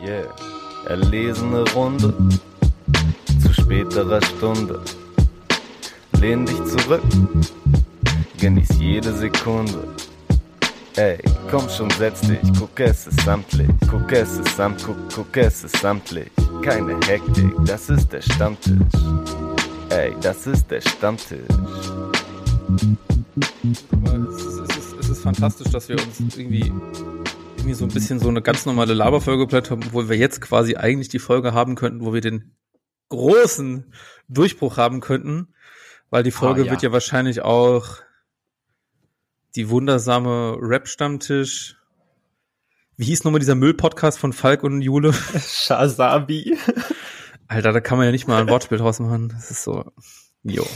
Yeah. Erlesene Runde zu späterer Stunde. Lehn dich zurück, genieß jede Sekunde. Ey, komm schon, setz dich, guck es ist samtlich, guck es ist samt, guck, guck es ist samtlich. Keine Hektik, das ist der Stammtisch. Ey, das ist der Stammtisch. Es ist, es, ist, es ist fantastisch, dass wir uns irgendwie irgendwie so ein bisschen so eine ganz normale Laberfolge geplant haben, wo wir jetzt quasi eigentlich die Folge haben könnten, wo wir den großen Durchbruch haben könnten, weil die Folge oh, ja. wird ja wahrscheinlich auch die wundersame Rap-Stammtisch. Wie hieß nochmal dieser Müll-Podcast von Falk und Jule? Shazabi. Alter, da kann man ja nicht mal ein Wortspiel draus machen. Das ist so, jo.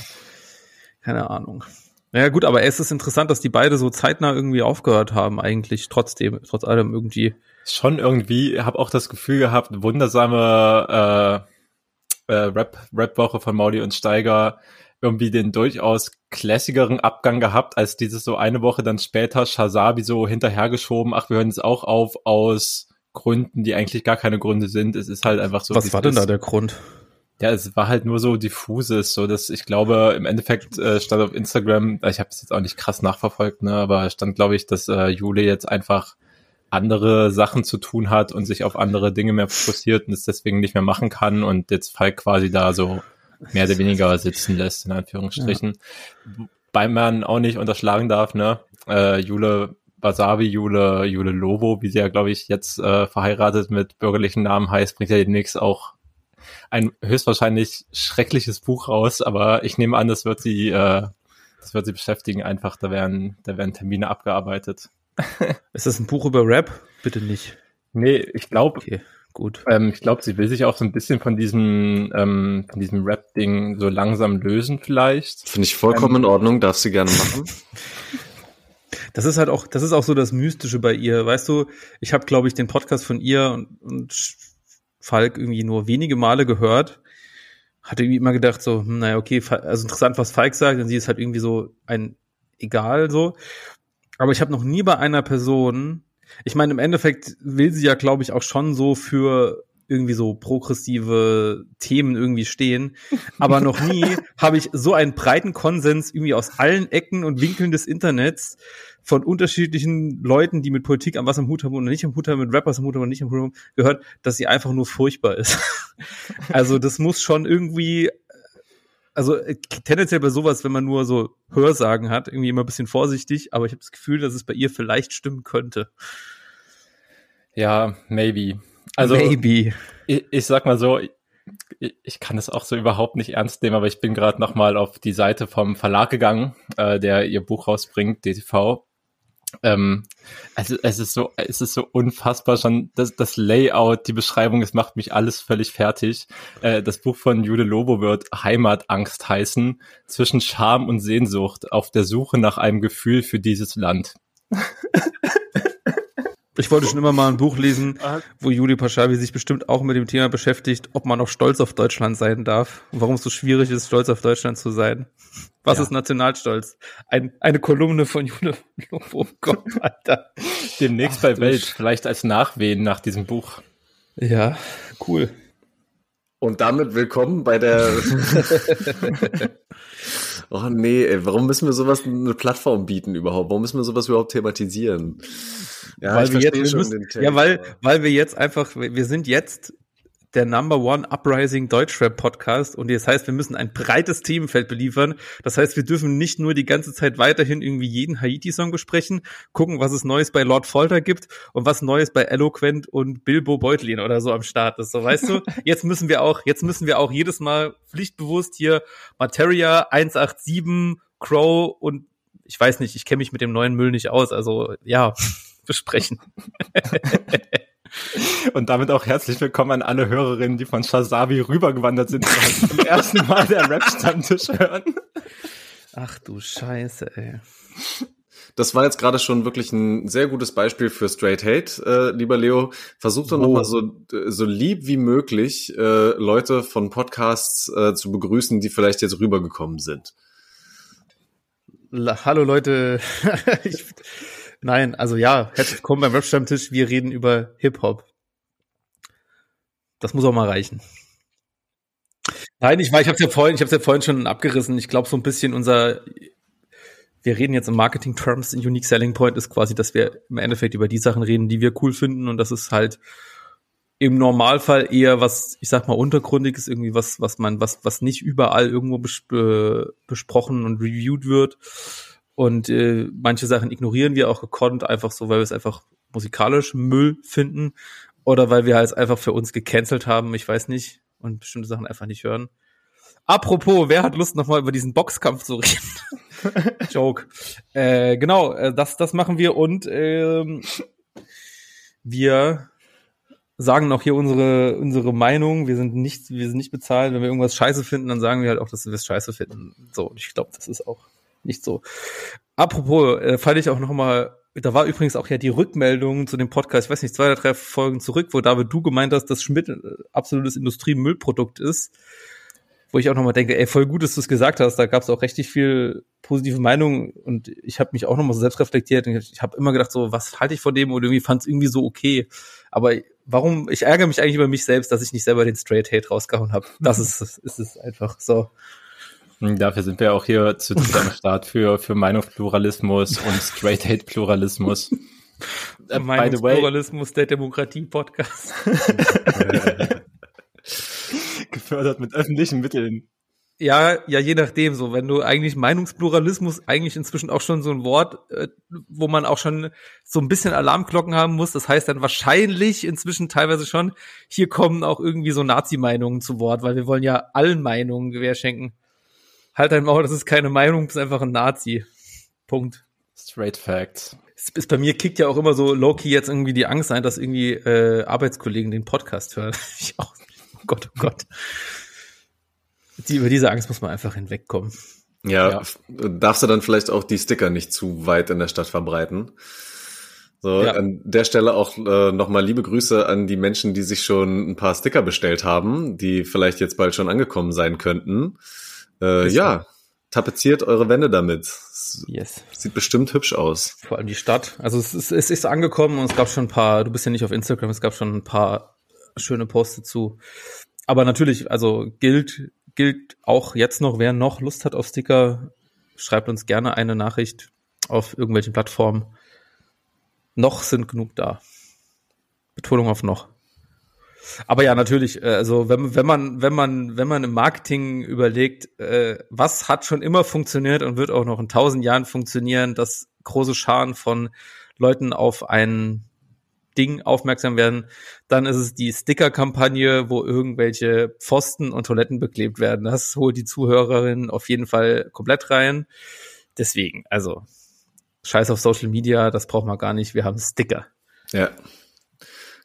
Keine Ahnung. Ja gut, aber es ist interessant, dass die beide so zeitnah irgendwie aufgehört haben, eigentlich trotzdem, trotz allem irgendwie. Schon irgendwie, habe auch das Gefühl gehabt, wundersame äh, äh, Rap, Rap-Woche von Mauli und Steiger irgendwie den durchaus klassigeren Abgang gehabt, als dieses so eine Woche dann später Shazabi so hinterhergeschoben, ach, wir hören jetzt auch auf aus Gründen, die eigentlich gar keine Gründe sind. Es ist halt einfach so. Was war denn da der Grund? Ja, es war halt nur so diffuses, so dass ich glaube, im Endeffekt äh, stand auf Instagram, ich habe es jetzt auch nicht krass nachverfolgt, ne, aber stand, glaube ich, dass äh, Jule jetzt einfach andere Sachen zu tun hat und sich auf andere Dinge mehr fokussiert und es deswegen nicht mehr machen kann und jetzt Falk quasi da so mehr oder weniger sitzen lässt, in Anführungsstrichen. Ja. Weil man auch nicht unterschlagen darf, ne? Äh, Jule Basavi, Jule, Jule Lobo, wie sie ja, glaube ich, jetzt äh, verheiratet mit bürgerlichen Namen heißt, bringt ja demnächst auch ein höchstwahrscheinlich schreckliches Buch raus, aber ich nehme an, das wird sie, äh, das wird sie beschäftigen einfach. Da werden, da werden Termine abgearbeitet. Ist das ein Buch über Rap? Bitte nicht. Nee, ich glaube, okay, gut. Ähm, ich glaube, sie will sich auch so ein bisschen von diesem, ähm, von diesem Rap-Ding so langsam lösen vielleicht. Finde ich vollkommen ähm, in Ordnung, darf sie gerne machen. Das ist halt auch, das ist auch so das Mystische bei ihr. Weißt du, ich habe, glaube ich, den Podcast von ihr und, und Falk irgendwie nur wenige Male gehört. Hatte irgendwie immer gedacht, so, hm, naja, okay, also interessant, was Falk sagt, denn sie ist halt irgendwie so ein egal so. Aber ich habe noch nie bei einer Person, ich meine, im Endeffekt will sie ja, glaube ich, auch schon so für irgendwie so progressive Themen irgendwie stehen. Aber noch nie habe ich so einen breiten Konsens irgendwie aus allen Ecken und Winkeln des Internets von unterschiedlichen Leuten, die mit Politik am was am Hut haben und nicht am Hut haben, mit Rappers am Hut haben und nicht am Hut haben, gehört, dass sie einfach nur furchtbar ist. also das muss schon irgendwie, also äh, tendenziell bei sowas, wenn man nur so Hörsagen hat, irgendwie immer ein bisschen vorsichtig, aber ich habe das Gefühl, dass es bei ihr vielleicht stimmen könnte. Ja, maybe. Also, maybe. Ich, ich sag mal so, ich kann das auch so überhaupt nicht ernst nehmen, aber ich bin gerade noch mal auf die Seite vom Verlag gegangen, äh, der ihr Buch rausbringt, DTV, ähm, also es ist so, es ist so unfassbar schon das, das Layout, die Beschreibung, es macht mich alles völlig fertig. Äh, das Buch von Jude Lobo wird Heimatangst heißen, zwischen Scham und Sehnsucht auf der Suche nach einem Gefühl für dieses Land. Ich wollte schon immer mal ein Buch lesen, wo Juli Paschabi sich bestimmt auch mit dem Thema beschäftigt, ob man noch stolz auf Deutschland sein darf und warum es so schwierig ist, stolz auf Deutschland zu sein. Was ja. ist Nationalstolz? Ein, eine Kolumne von Jule Oh Gott, Alter. Demnächst Ach, bei Welt, vielleicht als Nachwehen nach diesem Buch. Ja, cool. Und damit willkommen bei der. oh nee, ey, warum müssen wir sowas eine Plattform bieten überhaupt? Warum müssen wir sowas überhaupt thematisieren? Ja, weil wir jetzt, müssen, ja, weil, weil wir jetzt einfach, wir sind jetzt der Number One Uprising Deutschrap Podcast und das heißt, wir müssen ein breites Themenfeld beliefern. Das heißt, wir dürfen nicht nur die ganze Zeit weiterhin irgendwie jeden Haiti-Song besprechen, gucken, was es Neues bei Lord Folter gibt und was Neues bei Eloquent und Bilbo Beutlin oder so am Start ist. So, weißt du, jetzt müssen wir auch, jetzt müssen wir auch jedes Mal pflichtbewusst hier Materia 187, Crow und ich weiß nicht, ich kenne mich mit dem neuen Müll nicht aus. Also ja, besprechen. Und damit auch herzlich willkommen an alle Hörerinnen, die von Shazabi rübergewandert sind und zum ersten Mal der Rap-Stammtisch hören. Ach du Scheiße, ey. Das war jetzt gerade schon wirklich ein sehr gutes Beispiel für Straight Hate, äh, lieber Leo. Versuch doch oh. nochmal so, so lieb wie möglich äh, Leute von Podcasts äh, zu begrüßen, die vielleicht jetzt rübergekommen sind. Hallo Leute. ich, Nein, also ja, herzlich willkommen beim Rap-Stammtisch. Wir reden über Hip-Hop. Das muss auch mal reichen. Nein, ich, ich habe es ja vorhin, ich habe ja vorhin schon abgerissen. Ich glaube so ein bisschen unser, wir reden jetzt im Marketing-Terms, ein Unique Selling Point ist quasi, dass wir im Endeffekt über die Sachen reden, die wir cool finden und das ist halt im Normalfall eher was, ich sag mal, untergründiges, irgendwie was, was man, was, was nicht überall irgendwo bes besprochen und reviewed wird. Und äh, manche Sachen ignorieren wir auch gekonnt, einfach so, weil wir es einfach musikalisch Müll finden oder weil wir halt einfach für uns gecancelt haben, ich weiß nicht, und bestimmte Sachen einfach nicht hören. Apropos, wer hat Lust, nochmal über diesen Boxkampf zu reden? Joke. Äh, genau, äh, das, das machen wir und ähm, wir sagen auch hier unsere, unsere Meinung. Wir sind nicht, wir sind nicht bezahlt. Wenn wir irgendwas scheiße finden, dann sagen wir halt auch, dass wir es scheiße finden. So, ich glaube, das ist auch nicht so. Apropos, äh, fand ich auch noch mal da war übrigens auch ja die Rückmeldung zu dem Podcast, ich weiß nicht, zwei oder drei Folgen zurück, wo David du gemeint hast, dass Schmidt äh, absolutes Industriemüllprodukt ist. Wo ich auch nochmal denke, ey, voll gut, dass du es gesagt hast. Da gab es auch richtig viel positive Meinung und ich habe mich auch nochmal so selbst reflektiert und ich habe immer gedacht, so, was halte ich von dem und irgendwie fand es irgendwie so okay. Aber warum, ich ärgere mich eigentlich über mich selbst, dass ich nicht selber den Straight Hate rausgehauen habe. Das ist, ist es einfach so. Hm, dafür sind wir auch hier zu am Start für, für Meinungspluralismus und Straight Hate Pluralismus. Äh, Meinungspluralismus der Demokratie-Podcast. Gefördert mit öffentlichen Mitteln. Ja, ja, je nachdem so. Wenn du eigentlich Meinungspluralismus eigentlich inzwischen auch schon so ein Wort, äh, wo man auch schon so ein bisschen Alarmglocken haben muss. Das heißt dann wahrscheinlich inzwischen teilweise schon, hier kommen auch irgendwie so Nazi-Meinungen zu Wort, weil wir wollen ja allen Meinungen Gewähr schenken halt dein Maul, das ist keine Meinung, das ist einfach ein Nazi. Punkt. Straight Facts. Es ist bei mir kickt ja auch immer so low-key jetzt irgendwie die Angst ein, dass irgendwie äh, Arbeitskollegen den Podcast hören. Ich auch, oh Gott, oh Gott. Die, über diese Angst muss man einfach hinwegkommen. Ja, ja, darfst du dann vielleicht auch die Sticker nicht zu weit in der Stadt verbreiten. So, ja. an der Stelle auch äh, nochmal liebe Grüße an die Menschen, die sich schon ein paar Sticker bestellt haben, die vielleicht jetzt bald schon angekommen sein könnten. Äh, ja, tapeziert eure Wände damit. Yes. Sieht bestimmt hübsch aus. Vor allem die Stadt. Also es ist, es ist angekommen und es gab schon ein paar, du bist ja nicht auf Instagram, es gab schon ein paar schöne Posts dazu. Aber natürlich, also gilt, gilt auch jetzt noch, wer noch Lust hat auf Sticker, schreibt uns gerne eine Nachricht auf irgendwelchen Plattformen. Noch sind genug da. Betonung auf noch. Aber ja, natürlich, äh, also wenn, wenn man, wenn man, wenn man im Marketing überlegt, äh, was hat schon immer funktioniert und wird auch noch in tausend Jahren funktionieren, dass große Scharen von Leuten auf ein Ding aufmerksam werden, dann ist es die Sticker-Kampagne, wo irgendwelche Pfosten und Toiletten beklebt werden. Das holt die Zuhörerinnen auf jeden Fall komplett rein. Deswegen, also Scheiß auf Social Media, das braucht man gar nicht. Wir haben Sticker. Ja.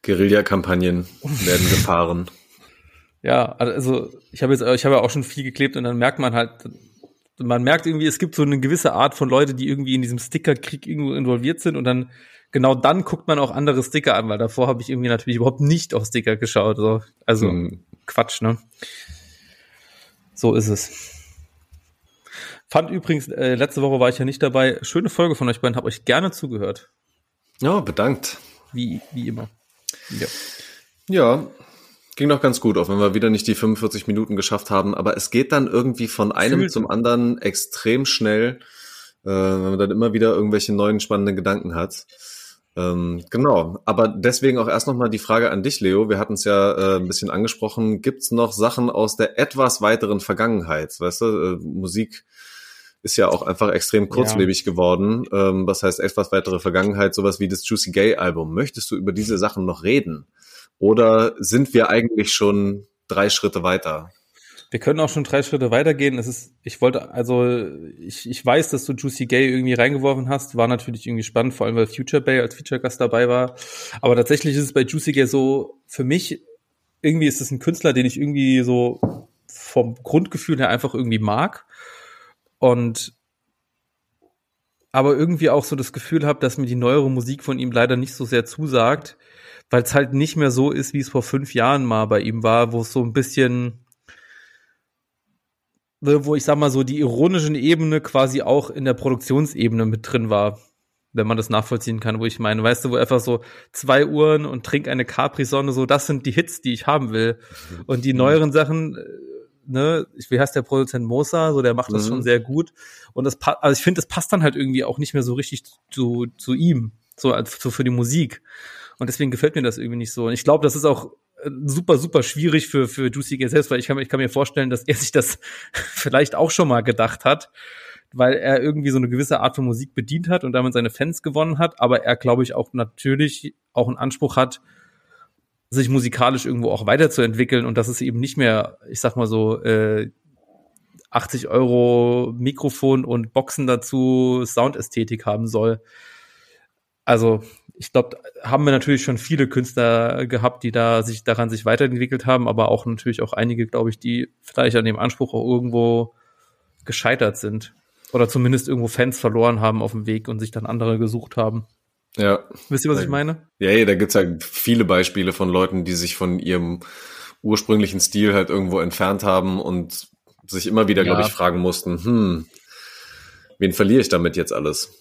Guerilla-Kampagnen werden gefahren. Ja, also ich habe jetzt, ich habe ja auch schon viel geklebt und dann merkt man halt, man merkt irgendwie, es gibt so eine gewisse Art von Leute, die irgendwie in diesem Sticker-Krieg irgendwo involviert sind und dann genau dann guckt man auch andere Sticker an, weil davor habe ich irgendwie natürlich überhaupt nicht auf Sticker geschaut. So. Also hm. Quatsch, ne? So ist es. Fand übrigens, äh, letzte Woche war ich ja nicht dabei. Schöne Folge von euch beiden, habe euch gerne zugehört. Ja, bedankt. Wie, wie immer. Ja. ja, ging doch ganz gut, auch wenn wir wieder nicht die 45 Minuten geschafft haben. Aber es geht dann irgendwie von einem Fühlt. zum anderen extrem schnell, äh, wenn man dann immer wieder irgendwelche neuen spannenden Gedanken hat. Ähm, genau, aber deswegen auch erst nochmal die Frage an dich, Leo. Wir hatten es ja äh, ein bisschen angesprochen. Gibt es noch Sachen aus der etwas weiteren Vergangenheit? Weißt du, äh, Musik ist ja auch einfach extrem kurzlebig ja. geworden. Ähm, was heißt etwas weitere Vergangenheit, sowas wie das Juicy Gay Album. Möchtest du über diese Sachen noch reden? Oder sind wir eigentlich schon drei Schritte weiter? Wir können auch schon drei Schritte weitergehen. Es ist, ich wollte, also ich, ich weiß, dass du Juicy Gay irgendwie reingeworfen hast. War natürlich irgendwie spannend, vor allem weil Future Bay als Feature-Gast dabei war. Aber tatsächlich ist es bei Juicy Gay so, für mich, irgendwie ist es ein Künstler, den ich irgendwie so vom Grundgefühl her einfach irgendwie mag. Und aber irgendwie auch so das Gefühl habe, dass mir die neuere Musik von ihm leider nicht so sehr zusagt, weil es halt nicht mehr so ist, wie es vor fünf Jahren mal bei ihm war, wo es so ein bisschen, wo ich sag mal so die ironischen Ebene quasi auch in der Produktionsebene mit drin war. wenn man das nachvollziehen kann, wo ich meine, weißt du, wo einfach so zwei Uhren und trink eine Capri-Sonne, so, das sind die Hits, die ich haben will. Und die neueren Sachen, ne, wie heißt der Produzent Mosa, so, der macht das mhm. schon sehr gut. Und das, also ich finde, das passt dann halt irgendwie auch nicht mehr so richtig zu, zu ihm, so, als, so für die Musik. Und deswegen gefällt mir das irgendwie nicht so. Und ich glaube, das ist auch äh, super, super schwierig für, für Juicy Gay selbst, weil ich kann, ich kann mir vorstellen, dass er sich das vielleicht auch schon mal gedacht hat weil er irgendwie so eine gewisse Art von Musik bedient hat und damit seine Fans gewonnen hat, aber er, glaube ich, auch natürlich auch einen Anspruch hat, sich musikalisch irgendwo auch weiterzuentwickeln und dass es eben nicht mehr, ich sag mal so, äh, 80 Euro Mikrofon und Boxen dazu Soundästhetik haben soll. Also ich glaube, haben wir natürlich schon viele Künstler gehabt, die da sich daran sich weiterentwickelt haben, aber auch natürlich auch einige, glaube ich, die vielleicht an dem Anspruch auch irgendwo gescheitert sind. Oder zumindest irgendwo Fans verloren haben auf dem Weg und sich dann andere gesucht haben. Ja. Wisst ihr, was ich meine? Ja, ja da gibt's ja viele Beispiele von Leuten, die sich von ihrem ursprünglichen Stil halt irgendwo entfernt haben und sich immer wieder, ja. glaube ich, fragen mussten, hm, wen verliere ich damit jetzt alles?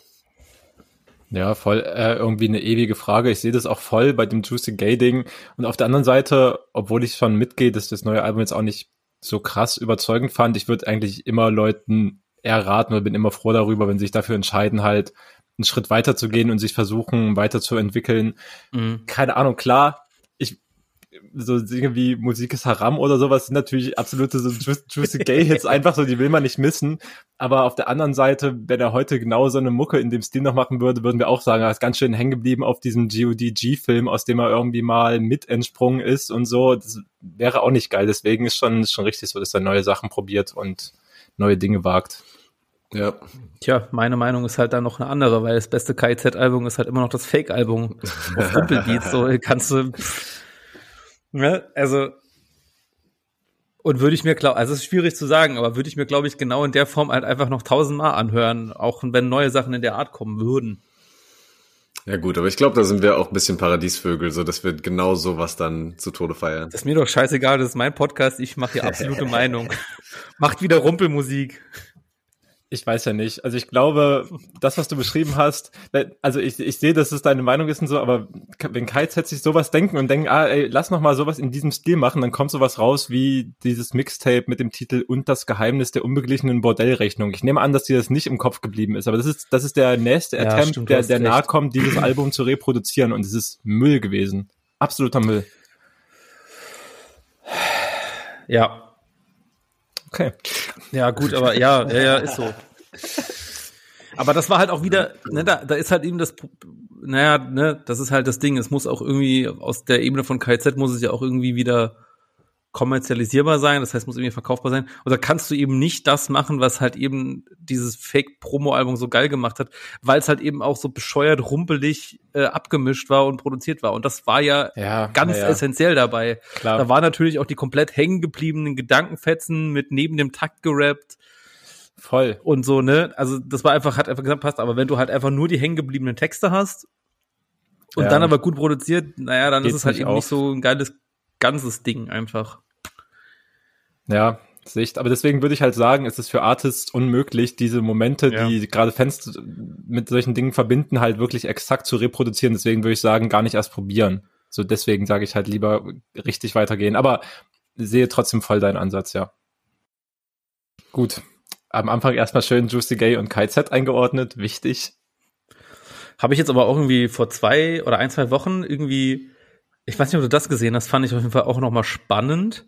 Ja, voll äh, irgendwie eine ewige Frage. Ich sehe das auch voll bei dem Juicy Gay Ding. Und auf der anderen Seite, obwohl ich schon mitgehe, dass das neue Album jetzt auch nicht so krass überzeugend fand, ich würde eigentlich immer Leuten eher raten oder bin immer froh darüber, wenn sie sich dafür entscheiden, halt einen Schritt weiter zu gehen und sich versuchen, weiterzuentwickeln. Mhm. Keine Ahnung, klar, ich, so Dinge wie Musik ist Haram oder sowas sind natürlich absolute so Juicy Gay Hits einfach so, die will man nicht missen. Aber auf der anderen Seite, wenn er heute genau so eine Mucke in dem Stil noch machen würde, würden wir auch sagen, er ist ganz schön hängen geblieben auf diesem GODG-Film, aus dem er irgendwie mal mit entsprungen ist und so. Das wäre auch nicht geil. Deswegen ist schon, schon richtig so, dass er neue Sachen probiert und neue Dinge wagt. Ja. Tja, meine Meinung ist halt dann noch eine andere, weil das beste KIZ-Album ist halt immer noch das Fake-Album auf Rumpelbeats. so kannst du. ne? Also. Und würde ich mir glauben, also es ist schwierig zu sagen, aber würde ich mir, glaube ich, genau in der Form halt einfach noch tausendmal anhören, auch wenn neue Sachen in der Art kommen würden. Ja gut, aber ich glaube, da sind wir auch ein bisschen Paradiesvögel, so dass wir genau sowas dann zu Tode feiern. Das ist mir doch scheißegal, das ist mein Podcast, ich mache hier absolute Meinung. Macht wieder Rumpelmusik. Ich weiß ja nicht. Also ich glaube, das, was du beschrieben hast, also ich, ich sehe, dass es deine Meinung ist und so, aber wenn KZ sich sowas denken und denken, ah, ey, lass noch mal sowas in diesem Stil machen, dann kommt sowas raus wie dieses Mixtape mit dem Titel Und das Geheimnis der unbeglichenen Bordellrechnung. Ich nehme an, dass dir das nicht im Kopf geblieben ist, aber das ist, das ist der nächste ja, Attempt, stimmt, der, der nahe kommt, dieses Album zu reproduzieren und es ist Müll gewesen. Absoluter Müll. Ja, Okay. Ja, gut, aber ja, ja, ja, ist so. Aber das war halt auch wieder, ne, da, da ist halt eben das, naja, ne, das ist halt das Ding. Es muss auch irgendwie aus der Ebene von KZ muss es ja auch irgendwie wieder kommerzialisierbar sein, das heißt, muss irgendwie verkaufbar sein. Oder kannst du eben nicht das machen, was halt eben dieses Fake-Promo-Album so geil gemacht hat, weil es halt eben auch so bescheuert, rumpelig äh, abgemischt war und produziert war. Und das war ja, ja ganz ja. essentiell dabei. Klar. Da war natürlich auch die komplett hängen gebliebenen Gedankenfetzen mit neben dem Takt gerappt. Voll. Und so, ne? Also das war einfach, hat einfach gesagt, passt. Aber wenn du halt einfach nur die hängen gebliebenen Texte hast und ja. dann aber gut produziert, naja, dann Geht ist es halt eben auf. nicht so ein geiles ganzes Ding einfach. Ja, Sicht. Aber deswegen würde ich halt sagen, es ist für Artists unmöglich, diese Momente, ja. die gerade Fans mit solchen Dingen verbinden, halt wirklich exakt zu reproduzieren. Deswegen würde ich sagen, gar nicht erst probieren. So deswegen sage ich halt lieber richtig weitergehen. Aber sehe trotzdem voll deinen Ansatz, ja. Gut. Am Anfang erstmal schön Juicy Gay und KZ eingeordnet. Wichtig. Habe ich jetzt aber auch irgendwie vor zwei oder ein, zwei Wochen irgendwie, ich weiß nicht, ob du das gesehen hast, fand ich auf jeden Fall auch nochmal spannend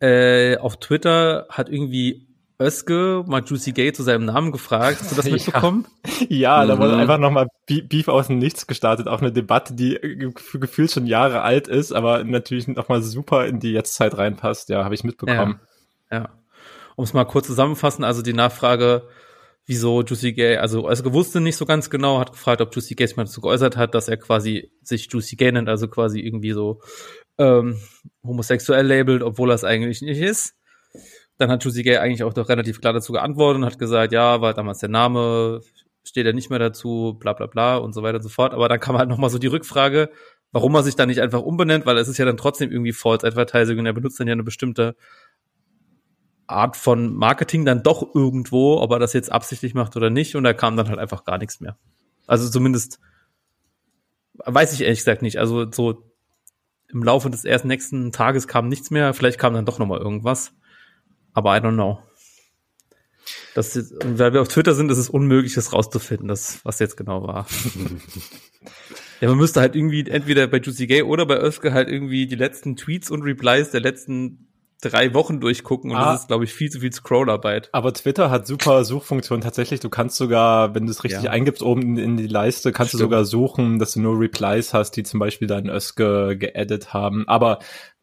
äh, auf Twitter hat irgendwie Özge mal Juicy Gay zu seinem Namen gefragt. Hast du das mitbekommen? Ja, ja da wurde mhm. einfach nochmal Beef aus dem Nichts gestartet. Auch eine Debatte, die gefühlt schon Jahre alt ist, aber natürlich nochmal super in die Jetztzeit reinpasst. Ja, habe ich mitbekommen. Ja. ja. Um es mal kurz zusammenfassen, also die Nachfrage, wieso Juicy Gay, also Özge wusste nicht so ganz genau, hat gefragt, ob Juicy Gay sich mal dazu geäußert hat, dass er quasi sich Juicy Gay nennt, also quasi irgendwie so ähm, homosexuell labelt, obwohl es eigentlich nicht ist. Dann hat Juicy Gay eigentlich auch doch relativ klar dazu geantwortet und hat gesagt, ja, war damals der Name, steht er nicht mehr dazu, bla bla bla und so weiter und so fort. Aber dann kam halt nochmal so die Rückfrage, warum er sich dann nicht einfach umbenennt, weil es ist ja dann trotzdem irgendwie False Advertising und er benutzt dann ja eine bestimmte Art von Marketing dann doch irgendwo, ob er das jetzt absichtlich macht oder nicht. Und da kam dann halt einfach gar nichts mehr. Also zumindest weiß ich ehrlich gesagt nicht. Also so im Laufe des ersten nächsten Tages kam nichts mehr. Vielleicht kam dann doch noch mal irgendwas. Aber I don't know. Das ist, weil wir auf Twitter sind, ist es unmöglich, das rauszufinden, das, was jetzt genau war. ja, man müsste halt irgendwie entweder bei Juicy Gay oder bei Özke halt irgendwie die letzten Tweets und Replies der letzten drei Wochen durchgucken und ah, das ist, glaube ich, viel zu viel Scrollarbeit. Aber Twitter hat super Suchfunktion tatsächlich. Du kannst sogar, wenn du es richtig ja. eingibst, oben in, in, die Leiste, kannst Stimmt. du sogar suchen, dass du nur Replies hast, die zum Beispiel deinen Öske geedit haben. Aber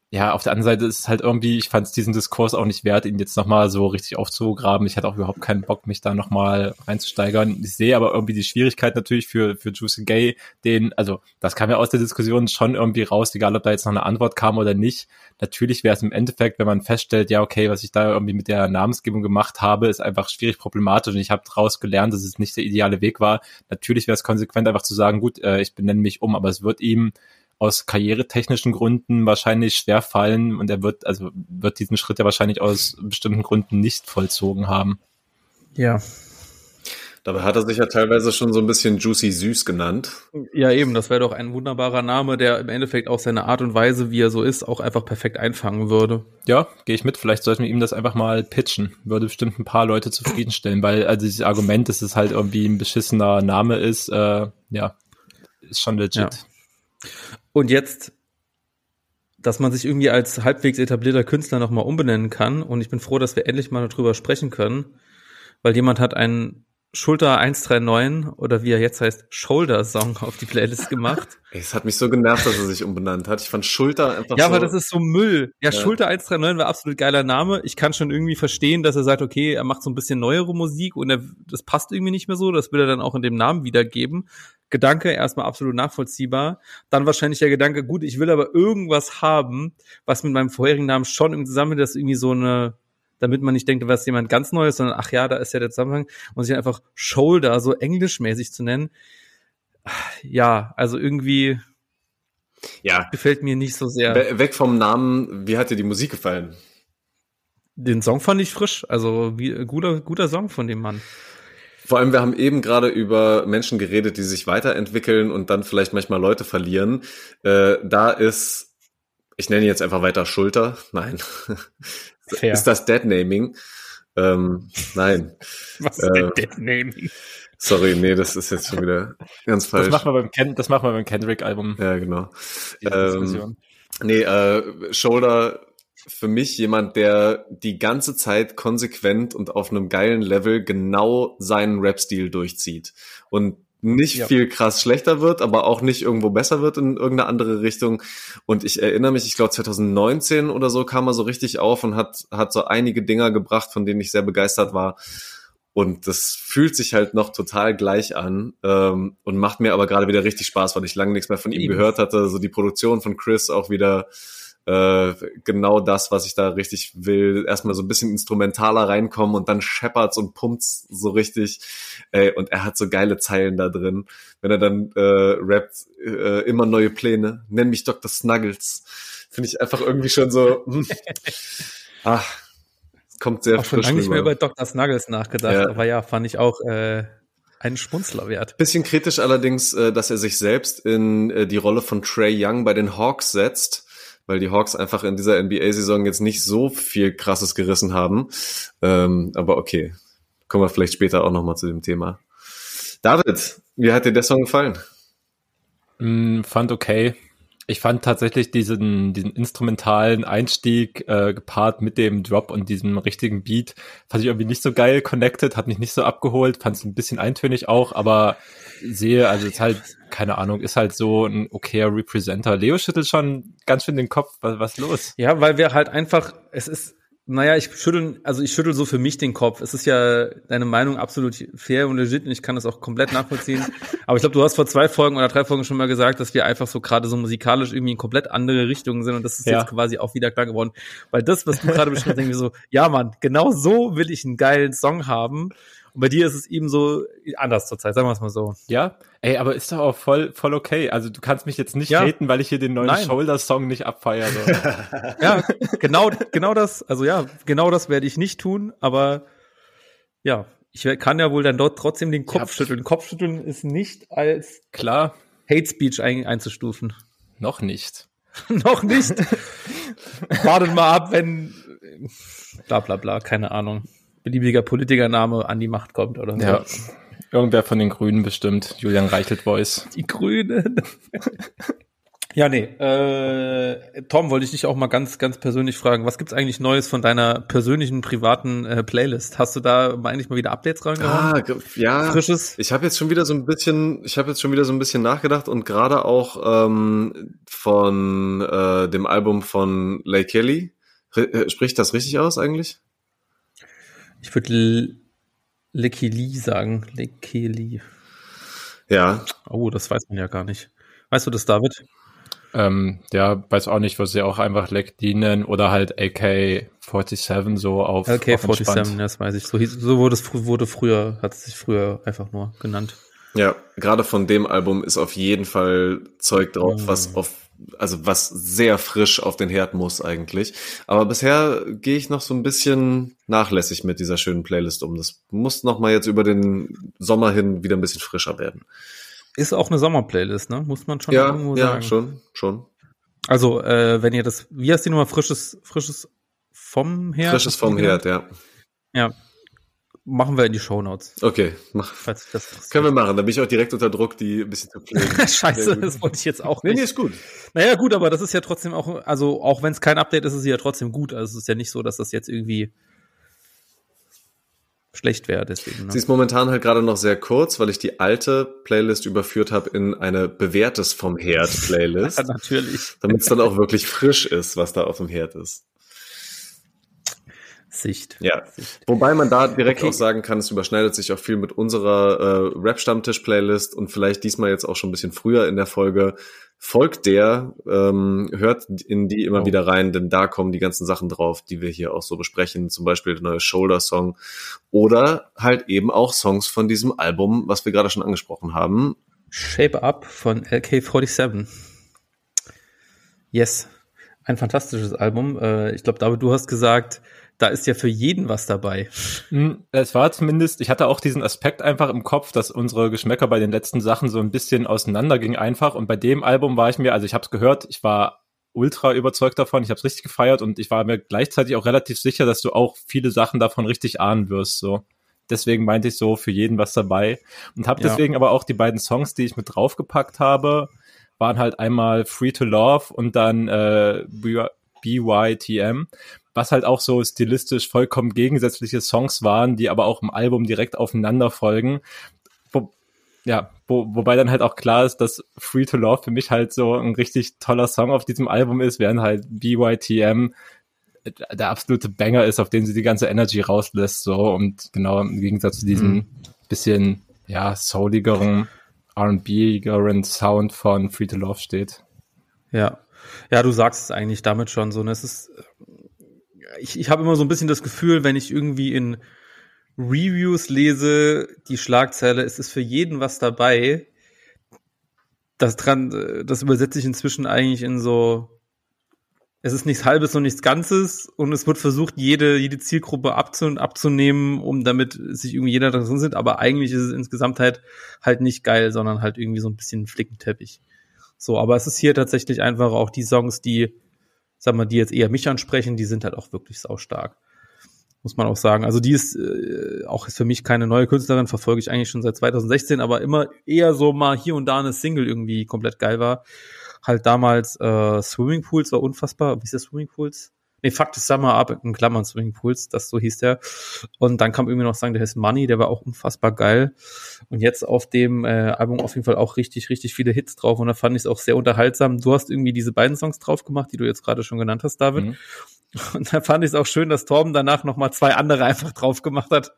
ja, auf der anderen Seite ist es halt irgendwie, ich fand es diesen Diskurs auch nicht wert, ihn jetzt nochmal so richtig aufzugraben. Ich hatte auch überhaupt keinen Bock, mich da nochmal reinzusteigern. Ich sehe aber irgendwie die Schwierigkeit natürlich für, für Juicy Gay, den, also das kam ja aus der Diskussion schon irgendwie raus, egal ob da jetzt noch eine Antwort kam oder nicht. Natürlich wäre es im Endeffekt, wenn man feststellt, ja, okay, was ich da irgendwie mit der Namensgebung gemacht habe, ist einfach schwierig problematisch und ich habe daraus gelernt, dass es nicht der ideale Weg war. Natürlich wäre es konsequent einfach zu sagen, gut, äh, ich benenne mich um, aber es wird ihm aus karrieretechnischen Gründen wahrscheinlich schwer fallen und er wird, also wird diesen Schritt ja wahrscheinlich aus bestimmten Gründen nicht vollzogen haben. Ja. Dabei hat er sich ja teilweise schon so ein bisschen Juicy Süß genannt. Ja, eben, das wäre doch ein wunderbarer Name, der im Endeffekt auch seine Art und Weise, wie er so ist, auch einfach perfekt einfangen würde. Ja, gehe ich mit. Vielleicht sollten wir ihm das einfach mal pitchen. Würde bestimmt ein paar Leute zufriedenstellen, weil also dieses Argument, dass es halt irgendwie ein beschissener Name ist, äh, ja, ist schon legit. Ja. Und jetzt, dass man sich irgendwie als halbwegs etablierter Künstler nochmal umbenennen kann. Und ich bin froh, dass wir endlich mal darüber sprechen können, weil jemand hat einen Schulter 139 oder wie er jetzt heißt, Shoulder Song auf die Playlist gemacht. Es hat mich so genervt, dass er sich umbenannt hat. Ich fand Schulter einfach Ja, so aber das ist so Müll. Ja, ja, Schulter 139 war absolut geiler Name. Ich kann schon irgendwie verstehen, dass er sagt, okay, er macht so ein bisschen neuere Musik und er, das passt irgendwie nicht mehr so. Das will er dann auch in dem Namen wiedergeben. Gedanke erstmal absolut nachvollziehbar. Dann wahrscheinlich der Gedanke, gut, ich will aber irgendwas haben, was mit meinem vorherigen Namen schon im Zusammenhang, das irgendwie so eine, damit man nicht denkt, was jemand ganz Neues, sondern ach ja, da ist ja der Zusammenhang und sich einfach Shoulder so englischmäßig zu nennen. Ja, also irgendwie ja. gefällt mir nicht so sehr. Weg vom Namen, wie hat dir die Musik gefallen? Den Song fand ich frisch, also wie, guter, guter Song von dem Mann. Vor allem, wir haben eben gerade über Menschen geredet, die sich weiterentwickeln und dann vielleicht manchmal Leute verlieren. Äh, da ist, ich nenne jetzt einfach weiter Schulter. Nein. Fair. Ist das Deadnaming? Ähm, nein. Was ist denn Deadnaming? Sorry, nee, das ist jetzt schon wieder ganz falsch. Das machen wir beim, Ken das machen wir beim Kendrick-Album. Ja, genau. Ähm, nee, äh, Shoulder für mich jemand, der die ganze Zeit konsequent und auf einem geilen Level genau seinen Rap-Stil durchzieht. Und nicht ja. viel krass schlechter wird, aber auch nicht irgendwo besser wird in irgendeine andere Richtung. Und ich erinnere mich, ich glaube 2019 oder so kam er so richtig auf und hat, hat so einige Dinger gebracht, von denen ich sehr begeistert war. Und das fühlt sich halt noch total gleich an ähm, und macht mir aber gerade wieder richtig Spaß, weil ich lange nichts mehr von ihm gehört hatte. So die Produktion von Chris auch wieder äh, genau das, was ich da richtig will. Erstmal so ein bisschen instrumentaler reinkommen und dann scheppert's und pumpt's so richtig. Ey, und er hat so geile Zeilen da drin. Wenn er dann äh, rappt, äh, immer neue Pläne, nenn mich Dr. Snuggles. Finde ich einfach irgendwie schon so. Hm. Ach, kommt sehr auch frisch. Ich habe nicht mehr über Dr. Snuggles nachgedacht, ja. aber ja, fand ich auch äh, einen Schmunzler wert. Bisschen kritisch allerdings, äh, dass er sich selbst in äh, die Rolle von Trey Young bei den Hawks setzt weil die Hawks einfach in dieser NBA-Saison jetzt nicht so viel Krasses gerissen haben. Ähm, aber okay, kommen wir vielleicht später auch nochmal zu dem Thema. David, wie hat dir der Song gefallen? Mm, fand okay. Ich fand tatsächlich diesen, diesen instrumentalen Einstieg äh, gepaart mit dem Drop und diesem richtigen Beat, fand ich irgendwie nicht so geil connected, hat mich nicht so abgeholt, fand es ein bisschen eintönig auch, aber sehe, also ist halt, keine Ahnung, ist halt so ein okayer Representer. Leo schüttelt schon ganz schön den Kopf, was, was los? Ja, weil wir halt einfach, es ist, naja, ich schüttel, also ich schüttel so für mich den Kopf. Es ist ja deine Meinung absolut fair und legit und ich kann das auch komplett nachvollziehen. Aber ich glaube, du hast vor zwei Folgen oder drei Folgen schon mal gesagt, dass wir einfach so gerade so musikalisch irgendwie in komplett andere Richtungen sind und das ist ja. jetzt quasi auch wieder klar geworden. Weil das, was du gerade beschrieben hast, denke ich so, ja Mann, genau so will ich einen geilen Song haben. Und bei dir ist es eben so anders zurzeit, sagen wir es mal so. Ja, ey, aber ist doch auch voll, voll okay. Also du kannst mich jetzt nicht ja. haten, weil ich hier den neuen Shoulder-Song nicht abfeiere. ja, genau, genau das, also ja, genau das werde ich nicht tun, aber ja, ich kann ja wohl dann dort trotzdem den Kopf schütteln. Kopfschütteln ist nicht als klar Hate Speech ein, einzustufen. Noch nicht. Noch nicht. Wartet mal ab, wenn bla bla bla, keine Ahnung. Beliebiger Politikername an die Macht kommt oder so. Ja. Irgendwer von den Grünen bestimmt. Julian Reichelt Voice. Die Grünen. Ja, nee. Äh, Tom, wollte ich dich auch mal ganz, ganz persönlich fragen. Was gibt's eigentlich Neues von deiner persönlichen, privaten äh, Playlist? Hast du da eigentlich mal wieder Updates reingehauen? Ah, ja. Frisches? Ich habe jetzt schon wieder so ein bisschen, ich habe jetzt schon wieder so ein bisschen nachgedacht und gerade auch ähm, von äh, dem Album von Lay Kelly. Äh, spricht das richtig aus eigentlich? Ich würde Lekeli sagen. Lekeli. Ja. Oh, das weiß man ja gar nicht. Weißt du das, David? Ähm, ja, weiß auch nicht, was sie auch einfach Leck dienen oder halt AK-47 so auf AK-47, das weiß ich. So, hieß, so wurde es wurde früher, hat es sich früher einfach nur genannt. Ja, gerade von dem Album ist auf jeden Fall Zeug drauf, mhm. was auf also was sehr frisch auf den Herd muss eigentlich. Aber bisher gehe ich noch so ein bisschen nachlässig mit dieser schönen Playlist um. Das muss noch mal jetzt über den Sommer hin wieder ein bisschen frischer werden. Ist auch eine Sommerplaylist, ne? Muss man schon ja, irgendwo ja, sagen. Ja, schon, schon. Also, äh, wenn ihr das, wie heißt die Nummer? Frisches, frisches vom Herd? Frisches vom Herd, ja. Ja. Machen wir in die Shownotes. Okay, mach. Falls das Können wir machen. Da bin ich auch direkt unter Druck, die ein bisschen zu pflegen. Scheiße, das wollte ich jetzt auch nicht. Nee, nee, ist gut. Naja, gut, aber das ist ja trotzdem auch, also auch wenn es kein Update ist, ist es ja trotzdem gut. Also es ist ja nicht so, dass das jetzt irgendwie schlecht wäre. Deswegen. Ne? Sie ist momentan halt gerade noch sehr kurz, weil ich die alte Playlist überführt habe in eine bewährtes vom Herd Playlist. ja, natürlich. Damit es dann auch wirklich frisch ist, was da auf dem Herd ist. Sicht. Ja. Sicht. Wobei man da direkt okay. auch sagen kann, es überschneidet sich auch viel mit unserer äh, Rap-Stammtisch-Playlist und vielleicht diesmal jetzt auch schon ein bisschen früher in der Folge folgt der, ähm, hört in die immer oh. wieder rein, denn da kommen die ganzen Sachen drauf, die wir hier auch so besprechen, zum Beispiel der neue Shoulder-Song oder halt eben auch Songs von diesem Album, was wir gerade schon angesprochen haben. Shape Up von LK47. Yes, ein fantastisches Album. Äh, ich glaube, David, du hast gesagt, da ist ja für jeden was dabei. Hm, es war zumindest, ich hatte auch diesen Aspekt einfach im Kopf, dass unsere Geschmäcker bei den letzten Sachen so ein bisschen auseinandergingen einfach. Und bei dem Album war ich mir, also ich habe es gehört, ich war ultra überzeugt davon, ich habe es richtig gefeiert und ich war mir gleichzeitig auch relativ sicher, dass du auch viele Sachen davon richtig ahnen wirst. So. Deswegen meinte ich so, für jeden was dabei. Und habe deswegen ja. aber auch die beiden Songs, die ich mit draufgepackt habe, waren halt einmal Free to Love und dann äh, BYTM was halt auch so stilistisch vollkommen gegensätzliche Songs waren, die aber auch im Album direkt aufeinander folgen. Wo, ja, wo, wobei dann halt auch klar ist, dass Free to Love für mich halt so ein richtig toller Song auf diesem Album ist, während halt BYTM der absolute Banger ist, auf den sie die ganze Energy rauslässt, so und genau im Gegensatz zu diesem mhm. bisschen ja souligeren R&B-geren Sound von Free to Love steht. Ja, ja, du sagst es eigentlich damit schon so. Ne? Es ist ich, ich habe immer so ein bisschen das Gefühl, wenn ich irgendwie in Reviews lese, die Schlagzeile, es ist für jeden was dabei. Das dran, das übersetze ich inzwischen eigentlich in so, es ist nichts Halbes und nichts Ganzes und es wird versucht, jede, jede Zielgruppe abzu, abzunehmen, um damit sich irgendwie jeder drin sind, aber eigentlich ist es insgesamt halt, halt nicht geil, sondern halt irgendwie so ein bisschen Flickenteppich. So, aber es ist hier tatsächlich einfach auch die Songs, die sagen wir, die jetzt eher mich ansprechen, die sind halt auch wirklich saustark. Muss man auch sagen. Also die ist äh, auch ist für mich keine neue Künstlerin, verfolge ich eigentlich schon seit 2016, aber immer eher so mal hier und da eine Single irgendwie komplett geil war. Halt damals äh, Swimming Pools war unfassbar. Wie ist der Swimming Pools? Nee, Fakt ist Summer Up in Klammern Swimming Pools, das so hieß der. Und dann kam irgendwie noch sagen, der heißt Money, der war auch unfassbar geil. Und jetzt auf dem äh, Album auf jeden Fall auch richtig, richtig viele Hits drauf. Und da fand ich es auch sehr unterhaltsam. Du hast irgendwie diese beiden Songs drauf gemacht, die du jetzt gerade schon genannt hast, David. Mhm. Und da fand ich es auch schön, dass Torben danach nochmal zwei andere einfach drauf gemacht hat.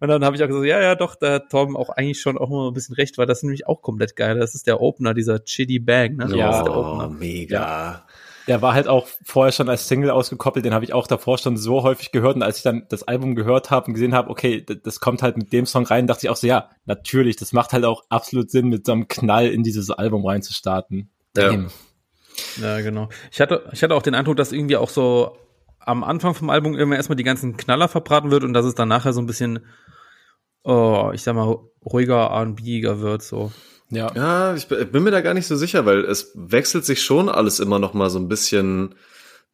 Und dann habe ich auch gesagt, ja, ja, doch, da hat Torben auch eigentlich schon auch mal ein bisschen recht, weil das ist nämlich auch komplett geil. Das ist der Opener, dieser Chitty Bang, ne? Ja, ist der Opener. mega. Ja. Der war halt auch vorher schon als Single ausgekoppelt, den habe ich auch davor schon so häufig gehört. Und als ich dann das Album gehört habe und gesehen habe, okay, das kommt halt mit dem Song rein, dachte ich auch so, ja, natürlich, das macht halt auch absolut Sinn, mit so einem Knall in dieses Album reinzustarten. Ja. ja, genau. Ich hatte, ich hatte auch den Eindruck, dass irgendwie auch so am Anfang vom Album immer erstmal die ganzen Knaller verbraten wird und dass es dann nachher so ein bisschen, oh, ich sag mal, ruhiger, R&Biger wird, so. Ja. Ja, ich bin mir da gar nicht so sicher, weil es wechselt sich schon alles immer noch mal so ein bisschen,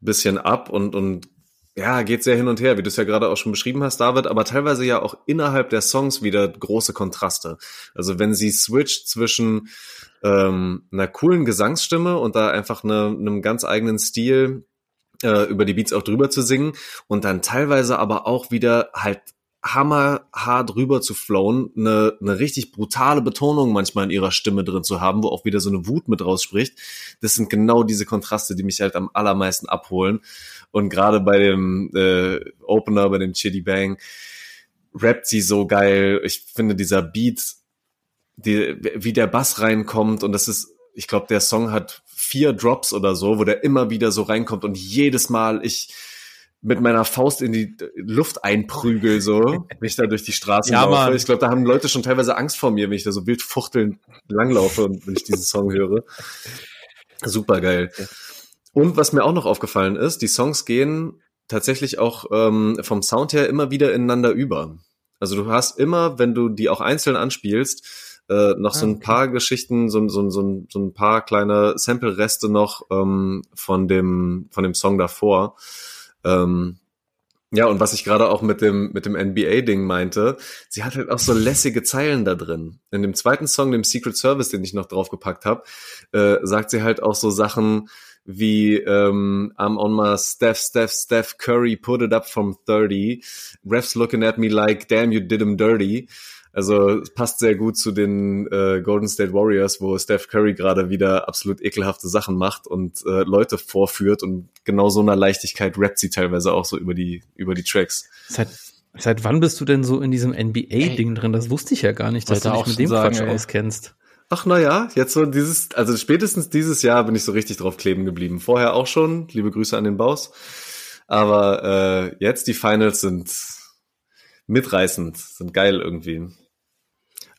bisschen ab und, und ja, geht sehr hin und her, wie du es ja gerade auch schon beschrieben hast, David, aber teilweise ja auch innerhalb der Songs wieder große Kontraste. Also wenn sie switcht zwischen ähm, einer coolen Gesangsstimme und da einfach eine, einem ganz eigenen Stil äh, über die Beats auch drüber zu singen und dann teilweise aber auch wieder halt hammerhart rüber zu flowen, eine, eine richtig brutale Betonung manchmal in ihrer Stimme drin zu haben, wo auch wieder so eine Wut mit rausspricht. Das sind genau diese Kontraste, die mich halt am allermeisten abholen. Und gerade bei dem äh, Opener, bei dem Chitty Bang, rappt sie so geil. Ich finde dieser Beat, die, wie der Bass reinkommt und das ist, ich glaube, der Song hat vier Drops oder so, wo der immer wieder so reinkommt und jedes Mal ich mit meiner Faust in die Luft einprügel, so, wenn ich da durch die Straße ja, laufe. Mann. Ich glaube, da haben Leute schon teilweise Angst vor mir, wenn ich da so wild fuchteln langlaufe und wenn ich diesen Song höre. Super geil. Und was mir auch noch aufgefallen ist, die Songs gehen tatsächlich auch ähm, vom Sound her immer wieder ineinander über. Also du hast immer, wenn du die auch einzeln anspielst, äh, noch ah, so ein okay. paar Geschichten, so, so, so, so ein paar kleine Sample-Reste noch ähm, von dem von dem Song davor. Ähm, ja, und was ich gerade auch mit dem, mit dem NBA-Ding meinte, sie hat halt auch so lässige Zeilen da drin. In dem zweiten Song, dem Secret Service, den ich noch draufgepackt habe, äh, sagt sie halt auch so Sachen, wie ähm, I'm on my Steph, Steph, Steph Curry, put it up from 30. Refs looking at me like, damn, you did him dirty. Also es passt sehr gut zu den äh, Golden State Warriors, wo Steph Curry gerade wieder absolut ekelhafte Sachen macht und äh, Leute vorführt und genau so einer Leichtigkeit rappt sie teilweise auch so über die über die Tracks. Seit, seit wann bist du denn so in diesem NBA-Ding drin? Das wusste ich ja gar nicht, dass du dich mit dem sagen, Quatsch ey. auskennst. Ach na ja, jetzt so dieses, also spätestens dieses Jahr bin ich so richtig drauf kleben geblieben. Vorher auch schon, liebe Grüße an den Baus. Aber äh, jetzt die Finals sind mitreißend, sind geil irgendwie.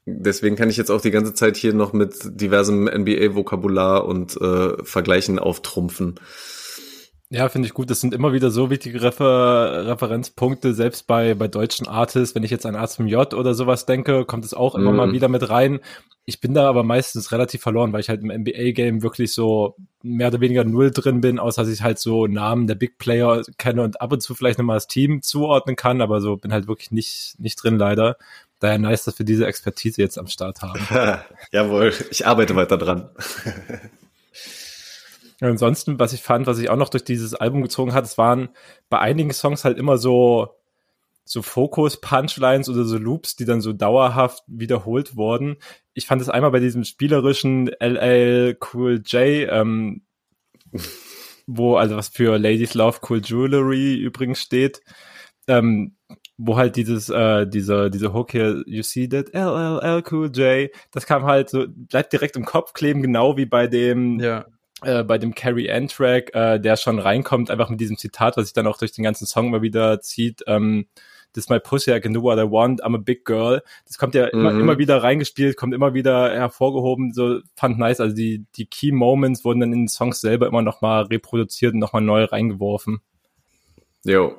Deswegen kann ich jetzt auch die ganze Zeit hier noch mit diversem NBA-Vokabular und äh, Vergleichen auftrumpfen. Ja, finde ich gut. Das sind immer wieder so wichtige Refer Referenzpunkte, selbst bei, bei deutschen Artists. Wenn ich jetzt an Arzt vom J oder sowas denke, kommt es auch immer mm. mal wieder mit rein. Ich bin da aber meistens relativ verloren, weil ich halt im NBA-Game wirklich so mehr oder weniger null drin bin, außer dass ich halt so Namen der Big Player kenne und ab und zu vielleicht nochmal das Team zuordnen kann, aber so bin halt wirklich nicht, nicht drin leider. Daher nice, dass wir diese Expertise jetzt am Start haben. Jawohl, ich arbeite weiter dran. ansonsten, was ich fand, was ich auch noch durch dieses Album gezogen hat, es waren bei einigen Songs halt immer so, so Fokus-Punchlines oder so Loops, die dann so dauerhaft wiederholt wurden. Ich fand es einmal bei diesem spielerischen LL Cool J, ähm, wo, also was für Ladies Love Cool Jewelry übrigens steht, ähm, wo halt dieses, äh, diese, diese Hook hier, you see that LLL Cool J, das kam halt so, bleibt direkt im Kopf kleben, genau wie bei dem, ja äh, bei dem Carrie Ann Track, äh, der schon reinkommt, einfach mit diesem Zitat, was sich dann auch durch den ganzen Song mal wieder zieht, ähm, This my pussy, I can do what I want, I'm a big girl. Das kommt ja immer, mhm. immer wieder reingespielt, kommt immer wieder hervorgehoben, so fand nice. Also die, die Key Moments wurden dann in den Songs selber immer nochmal reproduziert und nochmal neu reingeworfen. Jo.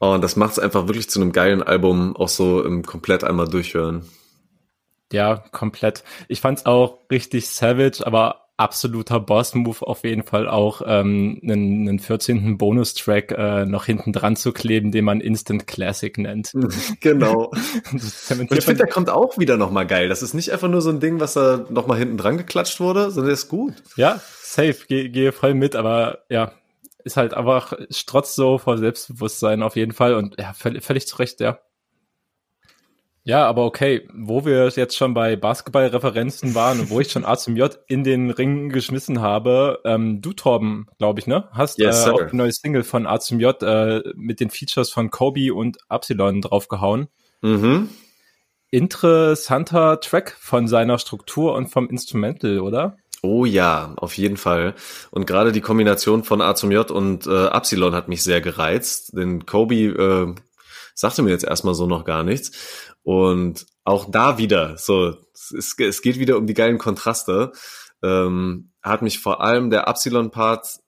Oh, und das macht es einfach wirklich zu einem geilen Album, auch so im komplett einmal durchhören. Ja, komplett. Ich fand's auch richtig savage, aber absoluter Boss-Move auf jeden Fall auch ähm, einen, einen 14. Bonustrack äh, noch hinten dran zu kleben, den man Instant Classic nennt. Genau. Und ich finde, der kommt auch wieder nochmal geil. Das ist nicht einfach nur so ein Ding, was da nochmal hinten dran geklatscht wurde, sondern der ist gut. Ja, safe, gehe geh voll mit, aber ja, ist halt einfach strotzt so vor Selbstbewusstsein auf jeden Fall und ja, völlig, völlig zu Recht, ja. Ja, aber okay, wo wir jetzt schon bei Basketballreferenzen waren und wo ich schon A zum J in den Ring geschmissen habe, ähm, du Torben, glaube ich, ne, hast yes, äh, auch ein neues Single von A zum J äh, mit den Features von Kobe und Epsilon draufgehauen. Mhm. Interessanter Track von seiner Struktur und vom Instrumental, oder? Oh ja, auf jeden Fall. Und gerade die Kombination von A zum J und äh, Epsilon hat mich sehr gereizt, denn Kobe äh, sagte mir jetzt erstmal so noch gar nichts. Und auch da wieder, so, es, es geht wieder um die geilen Kontraste. Ähm, hat mich vor allem der Epsilon-Part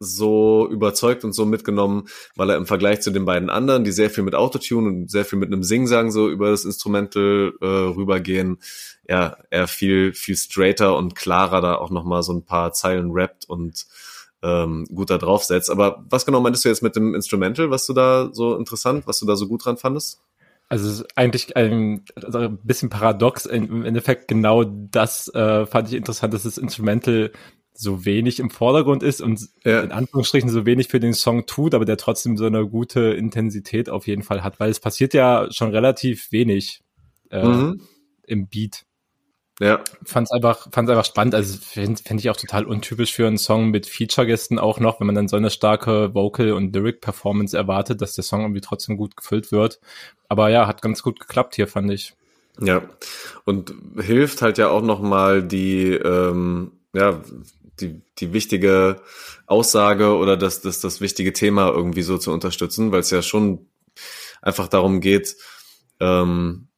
so überzeugt und so mitgenommen, weil er im Vergleich zu den beiden anderen, die sehr viel mit Autotune und sehr viel mit einem Singsang so über das Instrumental äh, rübergehen, ja, er viel, viel straighter und klarer da auch nochmal so ein paar Zeilen rappt und ähm, gut da draufsetzt. Aber was genau meintest du jetzt mit dem Instrumental, was du da so interessant, was du da so gut dran fandest? Also eigentlich ein, also ein bisschen paradox. Im Endeffekt genau das äh, fand ich interessant, dass das Instrumental so wenig im Vordergrund ist und ja. in Anführungsstrichen so wenig für den Song tut, aber der trotzdem so eine gute Intensität auf jeden Fall hat, weil es passiert ja schon relativ wenig äh, mhm. im Beat. Ja. Fand's einfach, fand's einfach spannend. Also finde find ich auch total untypisch für einen Song mit Feature-Gästen auch noch, wenn man dann so eine starke Vocal- und Lyric-Performance erwartet, dass der Song irgendwie trotzdem gut gefüllt wird. Aber ja, hat ganz gut geklappt hier, fand ich. Ja. Und hilft halt ja auch nochmal die, ähm, ja, die, die wichtige Aussage oder das, das, das wichtige Thema irgendwie so zu unterstützen, weil es ja schon einfach darum geht, ähm,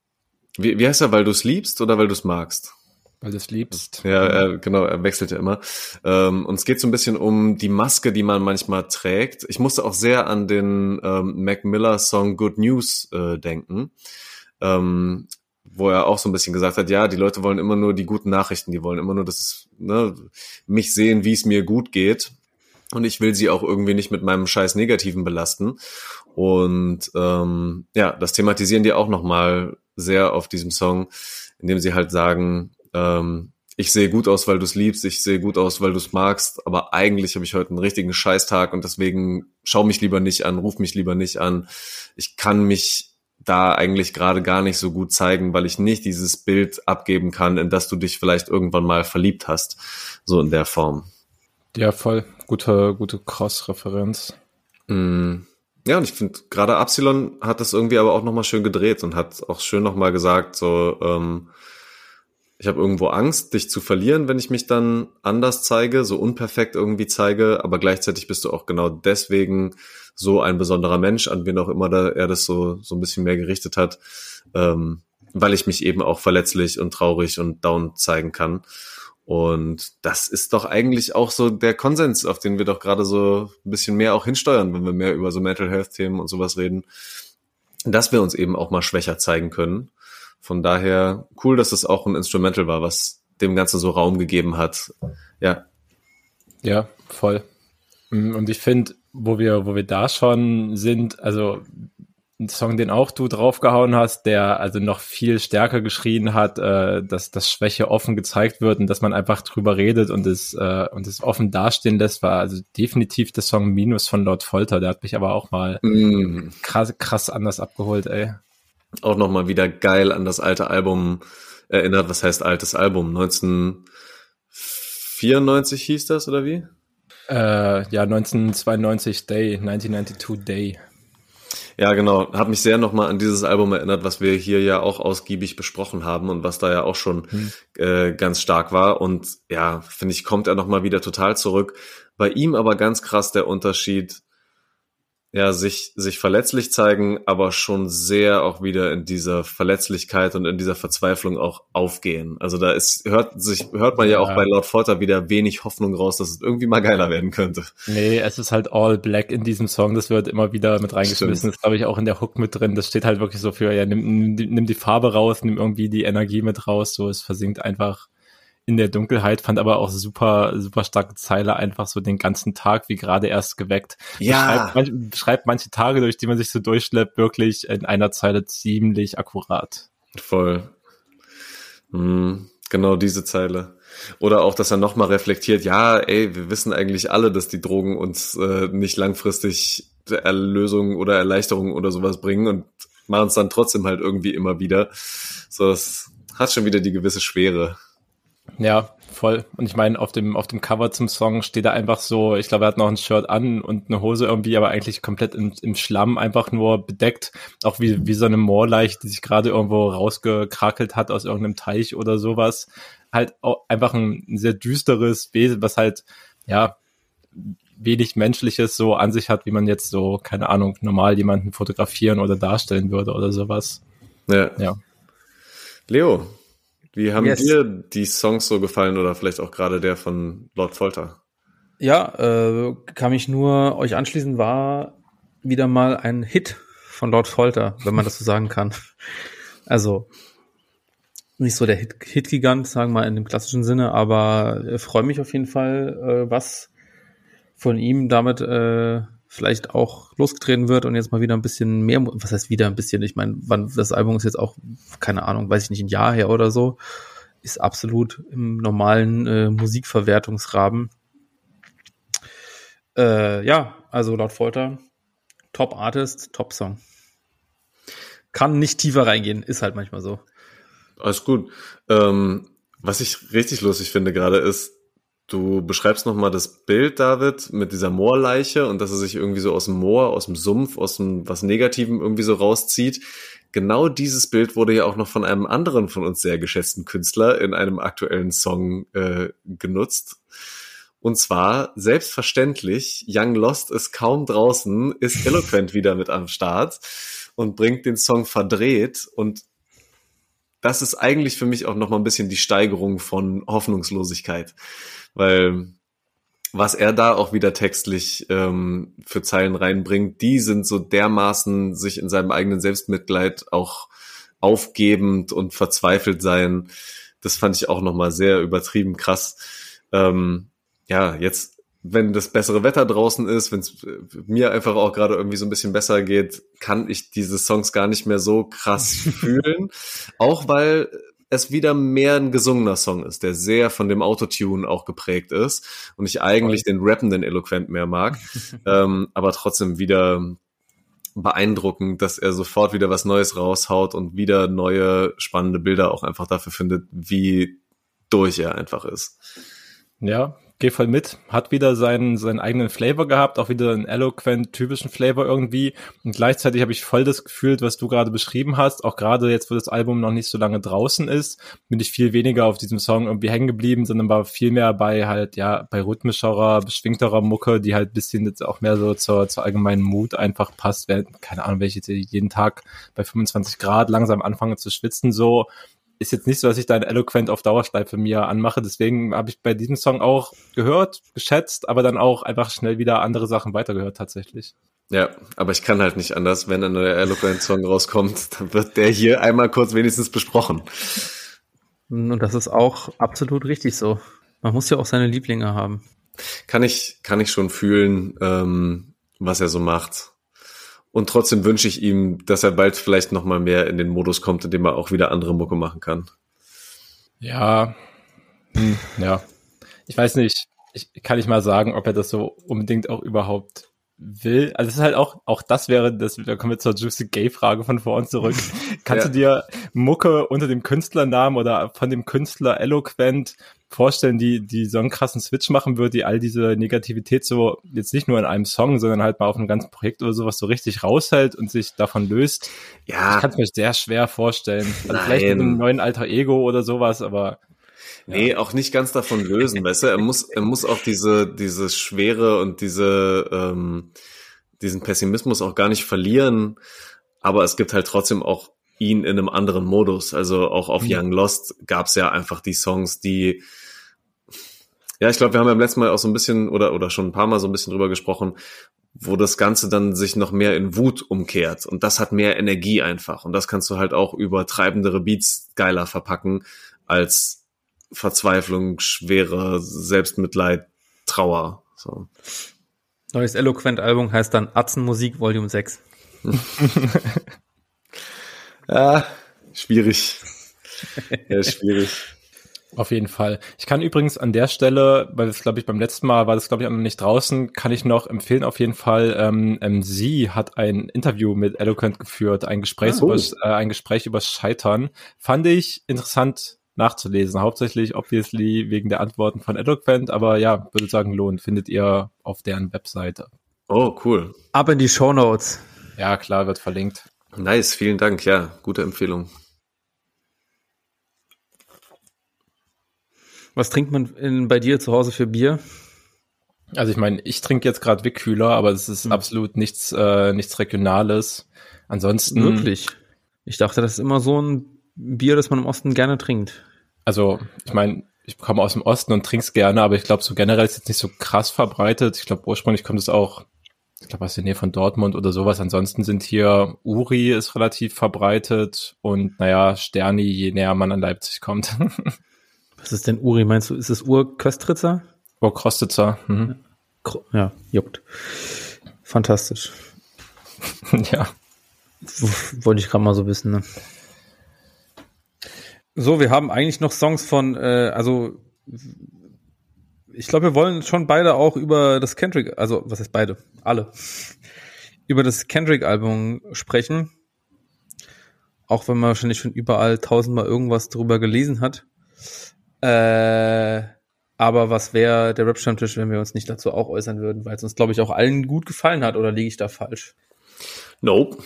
wie, wie heißt er, weil du es liebst oder weil du es magst? Weil du es liebst. Ja, er, genau, er wechselt ja immer. Ähm, und es geht so ein bisschen um die Maske, die man manchmal trägt. Ich musste auch sehr an den ähm, Mac Miller Song Good News äh, denken. Ähm, wo er auch so ein bisschen gesagt hat, ja, die Leute wollen immer nur die guten Nachrichten, die wollen immer nur, dass es, ne, mich sehen, wie es mir gut geht. Und ich will sie auch irgendwie nicht mit meinem scheiß Negativen belasten. Und ähm, ja, das thematisieren die auch nochmal sehr auf diesem Song, indem sie halt sagen, ähm, ich sehe gut aus, weil du es liebst, ich sehe gut aus, weil du es magst, aber eigentlich habe ich heute einen richtigen Scheißtag und deswegen schau mich lieber nicht an, ruf mich lieber nicht an. Ich kann mich da eigentlich gerade gar nicht so gut zeigen, weil ich nicht dieses Bild abgeben kann, in das du dich vielleicht irgendwann mal verliebt hast, so in der Form. Ja, voll. Gute, gute Cross-Referenz. Mm. Ja, und ich finde, gerade Absilon hat das irgendwie aber auch nochmal schön gedreht und hat auch schön nochmal gesagt, so, ähm, ich habe irgendwo Angst, dich zu verlieren, wenn ich mich dann anders zeige, so unperfekt irgendwie zeige, aber gleichzeitig bist du auch genau deswegen so ein besonderer Mensch, an wen auch immer da er das so, so ein bisschen mehr gerichtet hat, ähm, weil ich mich eben auch verletzlich und traurig und down zeigen kann. Und das ist doch eigentlich auch so der Konsens, auf den wir doch gerade so ein bisschen mehr auch hinsteuern, wenn wir mehr über so Mental Health Themen und sowas reden, dass wir uns eben auch mal schwächer zeigen können von daher cool, dass es auch ein Instrumental war, was dem Ganzen so Raum gegeben hat. Ja. Ja, voll. Mm, und ich finde, wo wir, wo wir da schon sind, also ein Song, den auch du draufgehauen hast, der also noch viel stärker geschrien hat, äh, dass das Schwäche offen gezeigt wird und dass man einfach drüber redet und es äh, und es offen dastehen lässt, war also definitiv der Song Minus von Lord Folter. Der hat mich aber auch mal mm. krass, krass anders abgeholt, ey auch nochmal wieder geil an das alte Album erinnert. Was heißt altes Album? 1994 hieß das oder wie? Äh, ja, 1992 Day, 1992 Day. Ja, genau. Hat mich sehr nochmal an dieses Album erinnert, was wir hier ja auch ausgiebig besprochen haben und was da ja auch schon hm. äh, ganz stark war. Und ja, finde ich, kommt er nochmal wieder total zurück. Bei ihm aber ganz krass der Unterschied ja, sich, sich verletzlich zeigen, aber schon sehr auch wieder in dieser Verletzlichkeit und in dieser Verzweiflung auch aufgehen. Also da ist, hört sich, hört man ja, ja auch bei Lord Folter wieder wenig Hoffnung raus, dass es irgendwie mal geiler werden könnte. Nee, es ist halt all black in diesem Song, das wird immer wieder mit reingeschmissen. Stimmt. Das glaube ich auch in der Hook mit drin. Das steht halt wirklich so für, ja, nimm, nimm, nimm die Farbe raus, nimm irgendwie die Energie mit raus, so es versinkt einfach in der Dunkelheit, fand aber auch super, super starke Zeile, einfach so den ganzen Tag, wie gerade erst geweckt. Ja. Beschreibt, manch, beschreibt manche Tage, durch die man sich so durchschleppt, wirklich in einer Zeile ziemlich akkurat. Voll. Mhm, genau diese Zeile. Oder auch, dass er nochmal reflektiert, ja, ey, wir wissen eigentlich alle, dass die Drogen uns äh, nicht langfristig Erlösung oder Erleichterung oder sowas bringen und machen es dann trotzdem halt irgendwie immer wieder. So, es hat schon wieder die gewisse Schwere. Ja, voll. Und ich meine, auf dem, auf dem Cover zum Song steht er einfach so, ich glaube, er hat noch ein Shirt an und eine Hose irgendwie, aber eigentlich komplett im, im Schlamm einfach nur bedeckt. Auch wie, wie so eine Moorleiche, die sich gerade irgendwo rausgekrakelt hat aus irgendeinem Teich oder sowas. Halt auch einfach ein sehr düsteres Wesen, was halt, ja, wenig Menschliches so an sich hat, wie man jetzt so, keine Ahnung, normal jemanden fotografieren oder darstellen würde oder sowas. Ja. ja. Leo, wie haben yes. dir die Songs so gefallen oder vielleicht auch gerade der von Lord Folter? Ja, äh, kann mich nur euch anschließen, war wieder mal ein Hit von Lord Folter, wenn man das so sagen kann. Also nicht so der Hit-Gigant, Hit sagen wir mal in dem klassischen Sinne, aber freue mich auf jeden Fall, äh, was von ihm damit äh, vielleicht auch losgetreten wird und jetzt mal wieder ein bisschen mehr, was heißt wieder ein bisschen, ich meine, wann das Album ist jetzt auch, keine Ahnung, weiß ich nicht, ein Jahr her oder so, ist absolut im normalen äh, Musikverwertungsrahmen. Äh, ja, also laut Folter, Top Artist, Top Song. Kann nicht tiefer reingehen, ist halt manchmal so. Alles gut. Ähm, was ich richtig lustig finde gerade ist, du beschreibst nochmal das Bild, David, mit dieser Moorleiche und dass er sich irgendwie so aus dem Moor, aus dem Sumpf, aus dem was Negativem irgendwie so rauszieht. Genau dieses Bild wurde ja auch noch von einem anderen von uns sehr geschätzten Künstler in einem aktuellen Song äh, genutzt. Und zwar, selbstverständlich, Young Lost ist kaum draußen, ist Eloquent wieder mit am Start und bringt den Song verdreht und das ist eigentlich für mich auch noch mal ein bisschen die Steigerung von Hoffnungslosigkeit, weil was er da auch wieder textlich ähm, für Zeilen reinbringt, die sind so dermaßen sich in seinem eigenen Selbstmitleid auch aufgebend und verzweifelt sein. Das fand ich auch noch mal sehr übertrieben krass. Ähm, ja, jetzt wenn das bessere Wetter draußen ist, wenn es äh, mir einfach auch gerade irgendwie so ein bisschen besser geht, kann ich diese Songs gar nicht mehr so krass fühlen. Auch weil es wieder mehr ein gesungener Song ist, der sehr von dem Autotune auch geprägt ist und ich eigentlich den rappenden Eloquent mehr mag, ähm, aber trotzdem wieder beeindruckend, dass er sofort wieder was Neues raushaut und wieder neue spannende Bilder auch einfach dafür findet, wie durch er einfach ist. Ja, geh voll mit, hat wieder seinen, seinen eigenen Flavor gehabt, auch wieder einen eloquent typischen Flavor irgendwie. Und gleichzeitig habe ich voll das Gefühl, was du gerade beschrieben hast, auch gerade jetzt, wo das Album noch nicht so lange draußen ist, bin ich viel weniger auf diesem Song irgendwie hängen geblieben, sondern war viel mehr bei halt, ja, bei rhythmischerer, beschwingterer Mucke, die halt bisschen jetzt auch mehr so zur, zur allgemeinen Mut einfach passt. Keine Ahnung, welche jeden Tag bei 25 Grad langsam anfange zu schwitzen, so ist jetzt nicht so, dass ich da ein Eloquent auf Dauerschleife mir anmache. Deswegen habe ich bei diesem Song auch gehört, geschätzt, aber dann auch einfach schnell wieder andere Sachen weitergehört tatsächlich. Ja, aber ich kann halt nicht anders. Wenn ein neuer Eloquent-Song rauskommt, dann wird der hier einmal kurz wenigstens besprochen. Und das ist auch absolut richtig so. Man muss ja auch seine Lieblinge haben. Kann ich, kann ich schon fühlen, ähm, was er so macht. Und trotzdem wünsche ich ihm, dass er bald vielleicht noch mal mehr in den Modus kommt, in dem er auch wieder andere Mucke machen kann. Ja, hm, ja. Ich weiß nicht, ich kann nicht mal sagen, ob er das so unbedingt auch überhaupt will. Also es ist halt auch, auch das wäre, das, da kommen wir zur Juicy Gay Frage von vorhin zurück. Kannst ja. du dir Mucke unter dem Künstlernamen oder von dem Künstler eloquent vorstellen, die, die so einen krassen Switch machen wird, die all diese Negativität so jetzt nicht nur in einem Song, sondern halt mal auf einem ganzen Projekt oder sowas so richtig raushält und sich davon löst. Ja. Ich kann es mir sehr schwer vorstellen. Also vielleicht mit einem neuen Alter Ego oder sowas, aber. Nee, ja. auch nicht ganz davon lösen, weißt du? Er muss, er muss auch diese, diese Schwere und diese, ähm, diesen Pessimismus auch gar nicht verlieren. Aber es gibt halt trotzdem auch ihn in einem anderen Modus. Also auch auf mhm. Young Lost gab es ja einfach die Songs, die ja, ich glaube, wir haben ja beim letzten Mal auch so ein bisschen oder, oder schon ein paar Mal so ein bisschen drüber gesprochen, wo das Ganze dann sich noch mehr in Wut umkehrt. Und das hat mehr Energie einfach. Und das kannst du halt auch über treibendere Beats geiler verpacken als Verzweiflung, schwere Selbstmitleid, Trauer. So. Neues Eloquent-Album heißt dann Atzenmusik Volume 6. ja, schwierig. Ja, schwierig. Auf jeden Fall. Ich kann übrigens an der Stelle, weil das glaube ich beim letzten Mal war das glaube ich auch noch nicht draußen, kann ich noch empfehlen auf jeden Fall. Ähm, ähm, sie hat ein Interview mit Eloquent geführt, ein Gespräch ah, über äh, ein Gespräch über Scheitern. Fand ich interessant nachzulesen, hauptsächlich obviously wegen der Antworten von Eloquent, aber ja, würde sagen lohnt. Findet ihr auf deren Webseite. Oh cool. Ab in die Show Notes. Ja klar, wird verlinkt. Nice, vielen Dank. Ja, gute Empfehlung. Was trinkt man in, bei dir zu Hause für Bier? Also ich meine, ich trinke jetzt gerade Wickkühler, aber es ist hm. absolut nichts, äh, nichts Regionales. Ansonsten. Wirklich? Ich dachte, das ist immer so ein Bier, das man im Osten gerne trinkt. Also, ich meine, ich komme aus dem Osten und trink's gerne, aber ich glaube, so generell ist jetzt nicht so krass verbreitet. Ich glaube, ursprünglich kommt es auch, ich glaube, aus der Nähe von Dortmund oder sowas. Ansonsten sind hier Uri ist relativ verbreitet und naja, Sterni, je näher man an Leipzig kommt. Was ist denn Uri? Meinst du, ist es Ur-Köstritzer? Ur-Krostitzer. Mhm. Ja, juckt. Fantastisch. ja. Wollte ich gerade mal so wissen, ne? So, wir haben eigentlich noch Songs von, äh, also ich glaube, wir wollen schon beide auch über das Kendrick, also was heißt beide? Alle. Über das Kendrick-Album sprechen. Auch wenn man wahrscheinlich schon überall tausendmal irgendwas drüber gelesen hat. Äh, aber was wäre der Rap-Stammtisch, wenn wir uns nicht dazu auch äußern würden, weil es uns, glaube ich, auch allen gut gefallen hat, oder liege ich da falsch? Nope.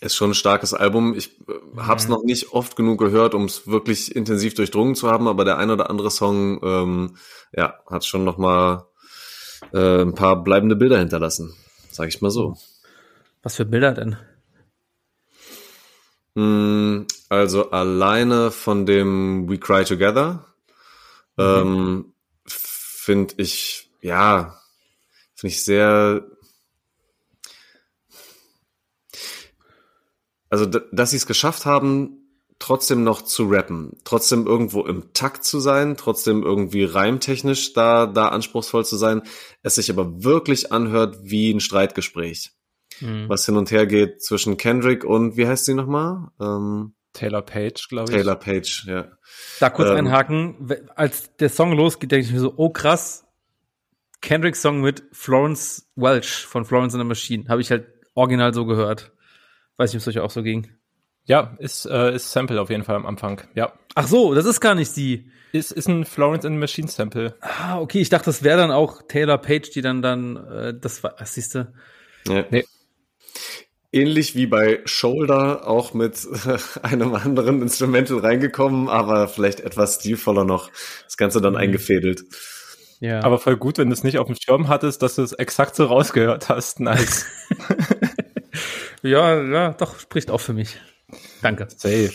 Ist schon ein starkes Album. Ich äh, habe es mhm. noch nicht oft genug gehört, um es wirklich intensiv durchdrungen zu haben, aber der ein oder andere Song, ähm, ja, hat schon noch mal äh, ein paar bleibende Bilder hinterlassen, sage ich mal so. Was für Bilder denn? Mm, also alleine von dem We Cry Together mhm. ähm, finde ich, ja, finde ich sehr also dass sie es geschafft haben, trotzdem noch zu rappen, trotzdem irgendwo im Takt zu sein, trotzdem irgendwie reimtechnisch da, da anspruchsvoll zu sein, es sich aber wirklich anhört wie ein Streitgespräch, mhm. was hin und her geht zwischen Kendrick und, wie heißt sie nochmal? Ähm, Taylor Page, glaube ich. Taylor Page, ja. Da kurz ähm, einhaken, als der Song losgeht, denke ich mir so, oh krass, Kendrick Song mit Florence Welch von Florence in the Machine, habe ich halt original so gehört. Weiß nicht, ob es euch auch so ging. Ja, ist, äh, ist Sample auf jeden Fall am Anfang. Ja. Ach so, das ist gar nicht sie. Ist, ist ein Florence and Machine Sample. Ah, okay. Ich dachte, das wäre dann auch Taylor Page, die dann dann äh, das war. Was siehst du? Ja. Nee. Ähnlich wie bei Shoulder, auch mit einem anderen Instrumental reingekommen, aber vielleicht etwas stilvoller noch. Das Ganze dann mhm. eingefädelt. Ja. Aber voll gut, wenn du es nicht auf dem Schirm hattest, dass du es exakt so rausgehört hast. Nice. Ja, ja, doch, spricht auch für mich. Danke. Safe.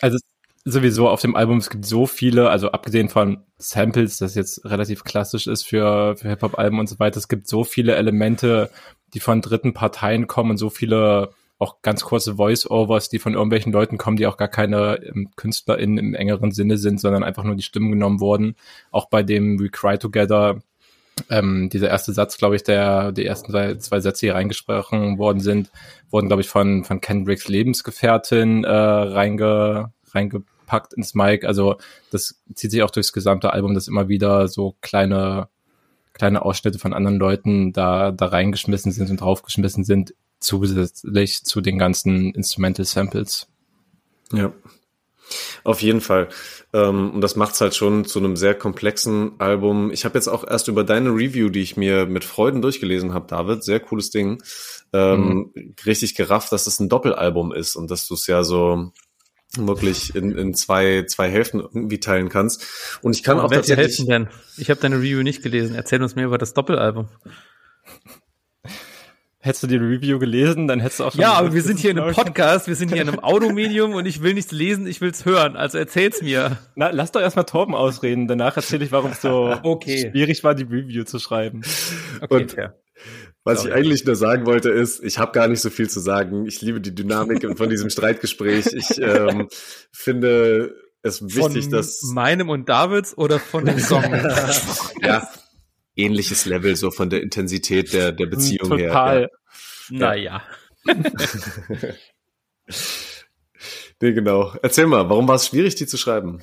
also sowieso auf dem Album, es gibt so viele, also abgesehen von Samples, das jetzt relativ klassisch ist für, für Hip-Hop-Alben und so weiter, es gibt so viele Elemente, die von dritten Parteien kommen und so viele auch ganz kurze Voice-Overs, die von irgendwelchen Leuten kommen, die auch gar keine ähm, KünstlerInnen im engeren Sinne sind, sondern einfach nur die Stimmen genommen wurden. Auch bei dem We Cry Together ähm, dieser erste Satz, glaube ich, der die ersten zwei, zwei Sätze hier reingesprochen worden sind, wurden, glaube ich, von von Kendricks Lebensgefährtin äh, reinge, reingepackt ins Mic. Also das zieht sich auch durchs gesamte Album, dass immer wieder so kleine kleine Ausschnitte von anderen Leuten da da reingeschmissen sind und draufgeschmissen sind, zusätzlich zu den ganzen Instrumental Samples. Ja. Auf jeden Fall. Ähm, und das macht's halt schon zu einem sehr komplexen Album. Ich habe jetzt auch erst über deine Review, die ich mir mit Freuden durchgelesen habe, David, sehr cooles Ding, ähm, mhm. richtig gerafft, dass es ein Doppelalbum ist und dass du es ja so wirklich in, in zwei, zwei Hälften irgendwie teilen kannst. Und ich kann oh, auch welche Hälften denn? Ich habe deine Review nicht gelesen. Erzähl uns mehr über das Doppelalbum hättest du die Review gelesen, dann hättest du auch schon. Ja, aber wir sind hier in einem Podcast, wir sind hier in einem Automedium und ich will nichts lesen, ich will's hören. Also erzähl's mir. Na, lass doch erstmal Torben ausreden, danach erzähle ich, warum es so okay. schwierig war, die Review zu schreiben. Okay, und fair. Was Sorry. ich eigentlich nur sagen wollte ist, ich habe gar nicht so viel zu sagen. Ich liebe die Dynamik von diesem Streitgespräch. Ich ähm, finde es wichtig, von dass meinem und Davids oder von dem Song. ja, ähnliches Level so von der Intensität der, der Beziehung Total. her. Total. Naja. nee, genau. Erzähl mal, warum war es schwierig, die zu schreiben?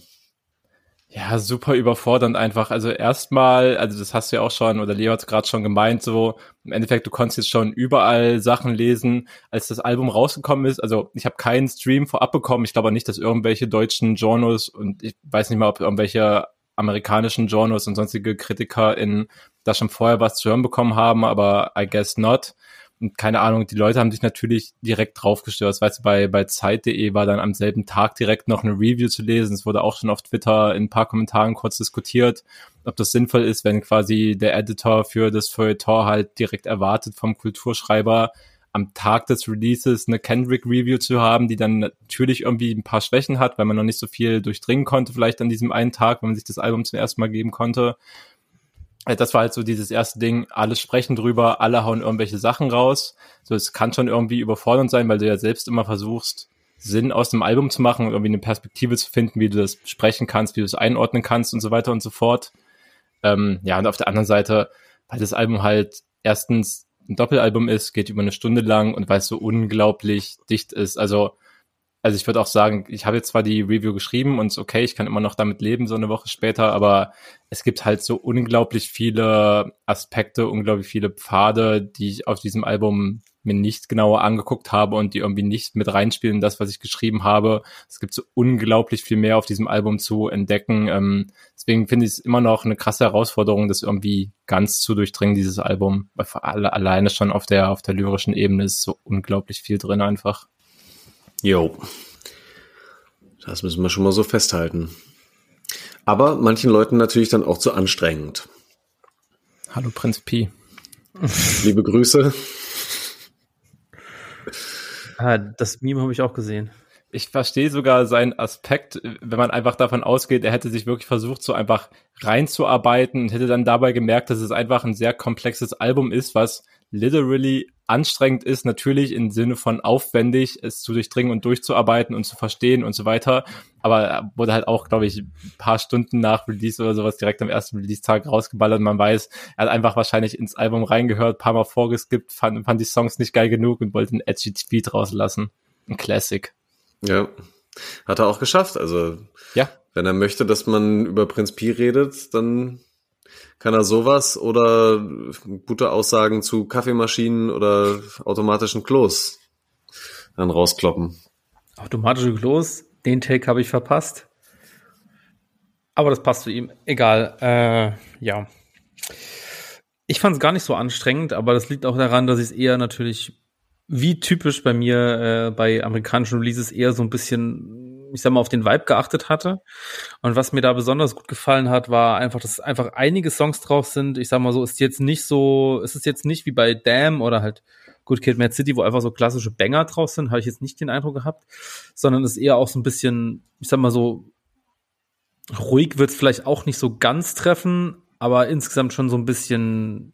Ja, super überfordernd einfach. Also erstmal, also das hast du ja auch schon, oder Leo hat gerade schon gemeint, so im Endeffekt, du konntest jetzt schon überall Sachen lesen, als das Album rausgekommen ist. Also ich habe keinen Stream vorab bekommen. Ich glaube nicht, dass irgendwelche deutschen Journals und ich weiß nicht mal, ob irgendwelche amerikanischen Journals und sonstige Kritiker in da schon vorher was zu hören bekommen haben, aber I guess not. Und keine Ahnung, die Leute haben sich natürlich direkt draufgestürzt. Weißt du, bei, bei Zeit.de war dann am selben Tag direkt noch eine Review zu lesen. Es wurde auch schon auf Twitter in ein paar Kommentaren kurz diskutiert, ob das sinnvoll ist, wenn quasi der Editor für das Feuilleton halt direkt erwartet vom Kulturschreiber am Tag des Releases eine Kendrick-Review zu haben, die dann natürlich irgendwie ein paar Schwächen hat, weil man noch nicht so viel durchdringen konnte, vielleicht an diesem einen Tag, wenn man sich das Album zum ersten Mal geben konnte. Äh, das war halt so dieses erste Ding, alle sprechen drüber, alle hauen irgendwelche Sachen raus. So, es kann schon irgendwie überfordernd sein, weil du ja selbst immer versuchst, Sinn aus dem Album zu machen und irgendwie eine Perspektive zu finden, wie du das sprechen kannst, wie du es einordnen kannst und so weiter und so fort. Ähm, ja, und auf der anderen Seite, weil das Album halt erstens ein Doppelalbum ist, geht über eine Stunde lang und weil es so unglaublich dicht ist. Also, also ich würde auch sagen, ich habe jetzt zwar die Review geschrieben und okay, ich kann immer noch damit leben, so eine Woche später, aber es gibt halt so unglaublich viele Aspekte, unglaublich viele Pfade, die ich auf diesem Album mir nicht genauer angeguckt habe und die irgendwie nicht mit reinspielen in das, was ich geschrieben habe. Es gibt so unglaublich viel mehr auf diesem Album zu entdecken. Ähm, deswegen finde ich es immer noch eine krasse Herausforderung, das irgendwie ganz zu durchdringen, dieses Album. Weil alle alleine schon auf der, auf der lyrischen Ebene ist so unglaublich viel drin einfach. Jo. Das müssen wir schon mal so festhalten. Aber manchen Leuten natürlich dann auch zu anstrengend. Hallo Prinz Pi. Liebe Grüße. Ah, das Meme habe ich auch gesehen. Ich verstehe sogar seinen Aspekt, wenn man einfach davon ausgeht, er hätte sich wirklich versucht, so einfach reinzuarbeiten und hätte dann dabei gemerkt, dass es einfach ein sehr komplexes Album ist, was literally anstrengend ist, natürlich im Sinne von aufwendig, es zu durchdringen und durchzuarbeiten und zu verstehen und so weiter. Aber wurde halt auch, glaube ich, ein paar Stunden nach Release oder sowas direkt am ersten Release-Tag rausgeballert. Man weiß, er hat einfach wahrscheinlich ins Album reingehört, paar Mal vorgeskippt, fand, fand die Songs nicht geil genug und wollte einen edgy Tweet rauslassen. Ein Classic. Ja, hat er auch geschafft. Also, ja. wenn er möchte, dass man über Prinz Pi redet, dann kann er sowas oder gute Aussagen zu Kaffeemaschinen oder automatischen Klos dann rauskloppen. Automatische Klos, den Take habe ich verpasst. Aber das passt zu ihm. Egal. Äh, ja. Ich fand es gar nicht so anstrengend, aber das liegt auch daran, dass ich es eher natürlich, wie typisch bei mir äh, bei amerikanischen Releases, eher so ein bisschen ich sag mal, auf den Vibe geachtet hatte. Und was mir da besonders gut gefallen hat, war einfach, dass einfach einige Songs drauf sind. Ich sag mal so, ist jetzt nicht so, ist es jetzt nicht wie bei Damn oder halt Good Kid Mad City, wo einfach so klassische Banger drauf sind, habe ich jetzt nicht den Eindruck gehabt, sondern ist eher auch so ein bisschen, ich sag mal so, ruhig wird es vielleicht auch nicht so ganz treffen, aber insgesamt schon so ein bisschen